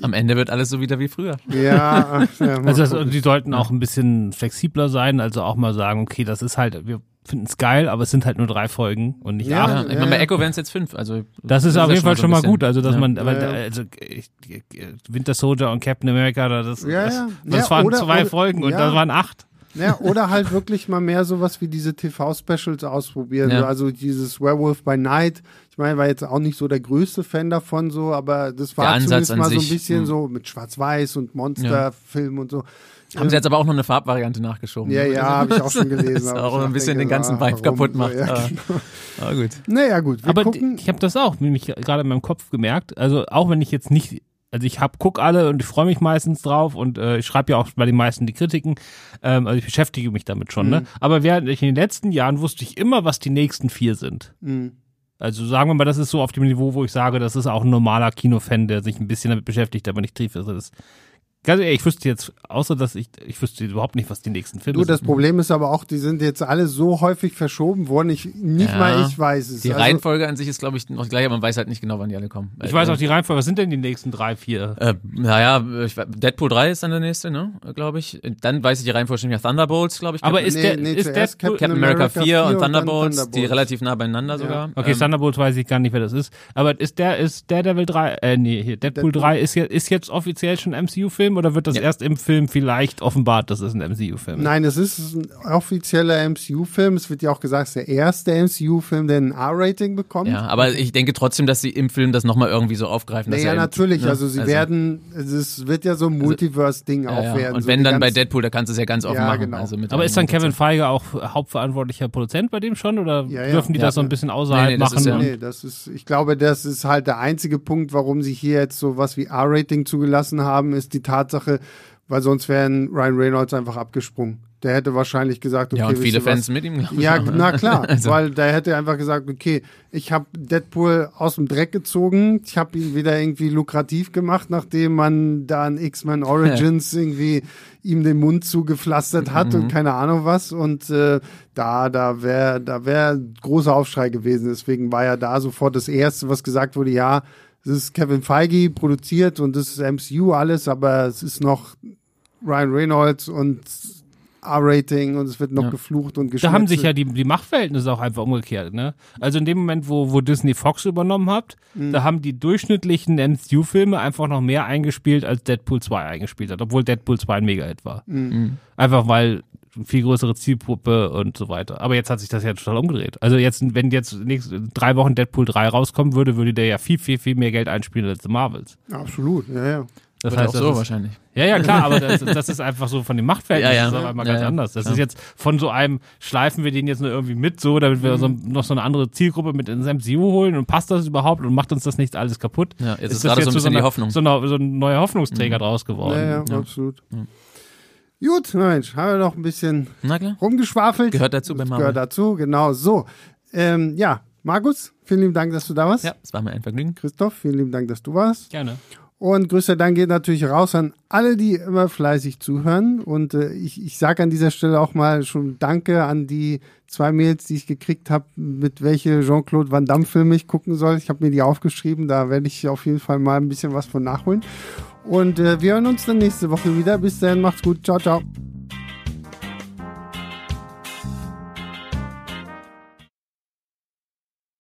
Am Ende wird alles so wieder wie früher. ja, ja Also das, die sollten auch ein bisschen flexibler sein, also auch mal sagen, okay, das ist halt, wir finden es geil, aber es sind halt nur drei Folgen und nicht Ja, acht. Ja, ich meine, bei Echo wären es jetzt fünf. Also Das ist ja auf jeden Fall so schon mal gut, also dass ja. man, Ja, ja. also Winter Soldier und Captain America, das, Ja, das, ja. das Ja, waren oder- zwei oder- Folgen und ja. das waren acht. Ja, oder halt wirklich mal mehr sowas wie diese TV-Specials ausprobieren. Ja. Also dieses Werewolf by Night. Ich meine, war jetzt auch nicht so der größte Fan davon, so, aber das war zumindest mal so ein sich, bisschen hm. so mit Schwarz-Weiß und Monsterfilm und so. Haben sie jetzt aber auch noch eine Farbvariante nachgeschoben. Ja, ja, habe ich auch schon gelesen. Das ist auch ein bisschen denke den ganzen so, ah, Vibe kaputt macht. Ja, aber, genau. aber gut. Naja, gut. Wir Aber gucken. ich habe das auch, nämlich gerade in meinem Kopf gemerkt. Also auch wenn ich jetzt nicht, also ich hab guck alle und ich freue mich meistens drauf und äh, ich schreibe ja auch bei den meisten die Kritiken. Ähm, also ich beschäftige mich damit schon. Ne? Aber während ich in den letzten Jahren wusste ich immer, was die nächsten vier sind. Mhm. Also sagen wir mal, das ist so auf dem Niveau, wo ich sage, das ist auch ein normaler Kinofan, der sich ein bisschen damit beschäftigt, aber nicht tief ist. Also das, ganz ehrlich, ich wüsste jetzt, außer dass ich, ich wüsste überhaupt nicht, was die nächsten Filme Du, das sind. Problem ist aber auch, die sind jetzt alle so häufig verschoben worden. Ich, nicht Ja. mal ich weiß es. Die Also, Reihenfolge an sich ist, glaube ich, noch gleich, aber man weiß halt nicht genau, wann die alle kommen. Ich weiß auch die Reihenfolge, was sind denn die nächsten drei, vier? Äh, naja, Deadpool 3 ist dann der nächste, ne, glaube ich. Dann weiß ich die Reihenfolge schon ja Thunderbolts, glaube ich. Aber Captain- ist nee, der, nee, ist Deadpool, Captain America 4 und dann Thunderbolts, die Thunderbolts. relativ nah beieinander sogar. Okay, Ähm, Thunderbolts weiß ich gar nicht, wer das ist. Aber ist der, ist Daredevil 3, äh, nee, hier, Deadpool, Deadpool. 3 ist jetzt, ist jetzt offiziell schon MCU-Film oder wird das Ja. erst im Film vielleicht offenbart, dass es ein MCU-Film ist? Nein, es ist ein offizieller MCU-Film. Es wird ja auch gesagt, es ist der erste MCU-Film, der ein R-Rating bekommt. ja, aber ich denke trotzdem, dass sie im Film das nochmal irgendwie so aufgreifen. dass Naja, eben- natürlich. ne, Also sie werden, es wird ja so ein Multiverse-Ding ja, auch ja. werden. Und so wenn dann bei Deadpool, da kannst du es ja ganz offen Ja, machen. genau. Also mit Aber ist dann Kevin. Feige auch hauptverantwortlicher Produzent bei dem schon oder Ja, ja. dürfen die Ja. das so ein bisschen außerhalb Nee, nee, das machen? ist ja- Nee, das ist, ich glaube, das ist halt der einzige Punkt, warum sie hier jetzt so was wie R-Rating zugelassen haben, ist die Tatsache, weil sonst wären Ryan Reynolds einfach abgesprungen. Der hätte wahrscheinlich gesagt, okay, Ja, und viele ihr was? Fans mit ihm. ich, Ja, auch, ne? na klar, Also- weil der hätte einfach gesagt, okay, ich habe Deadpool aus dem Dreck gezogen, ich habe ihn wieder irgendwie lukrativ gemacht, nachdem man da in X-Men Origins irgendwie ihm den Mund zugepflastert hat Mhm. und keine Ahnung was und äh, da da wäre da wäre großer Aufschrei gewesen, deswegen war ja da sofort das erste, was gesagt wurde, ja, es ist Kevin Feige produziert und das ist MCU alles, aber es ist noch Ryan Reynolds und R-Rating und es wird noch Ja. geflucht und Da geschnetzt. haben sich ja die, die Machtverhältnisse auch einfach umgekehrt. Ne? Also in dem Moment, wo, wo Disney Fox übernommen hat, Mhm. da haben die durchschnittlichen MCU-Filme einfach noch mehr eingespielt, als Deadpool 2 eingespielt hat, obwohl Deadpool 2 ein Mega-Hit war. Mhm. Einfach weil viel größere Zielgruppe und so weiter. Aber jetzt hat sich das ja total umgedreht. Also jetzt, wenn jetzt nächste, drei Wochen Deadpool 3 rauskommen würde, würde der ja viel, viel, viel mehr Geld einspielen als die Marvels. Absolut, ja, ja. Das Wird auch das so ist, wahrscheinlich. Ja, ja, klar, aber das, das ist einfach so von den Machtverhältnissen Ja, ja. ist auf einmal Ja, ganz ja. anders. Das ist jetzt von so einem, schleifen wir den jetzt nur irgendwie mit, so, damit wir so, noch so eine andere Zielgruppe mit ins MCU holen und passt das überhaupt und macht uns das nicht alles kaputt? Ja, jetzt ist das gerade so ein bisschen eine, die Hoffnung. Mhm. So, eine, so ein neuer Hoffnungsträger draus geworden. Ja, ja, absolut. Gut, Mensch, haben wir noch ein bisschen rumgeschwafelt. Gehört dazu bei Marvel. Gehört dazu, genau. So, ähm, ja, Markus, vielen lieben Dank, dass du da warst. Ja, es war mir ein Vergnügen. Christoph, vielen lieben Dank, dass du warst. Gerne. Und größter Dank geht natürlich raus an alle, die immer fleißig zuhören. Und äh, ich, ich sage an dieser Stelle auch mal schon Danke an die zwei Mails, die ich gekriegt habe, mit welche Jean-Claude Van Damme-Filme ich gucken soll. Ich habe mir die aufgeschrieben, da werde ich auf jeden Fall mal ein bisschen was von nachholen. Und äh, wir hören uns dann nächste Woche wieder. Bis dahin, macht's gut. Ciao, ciao.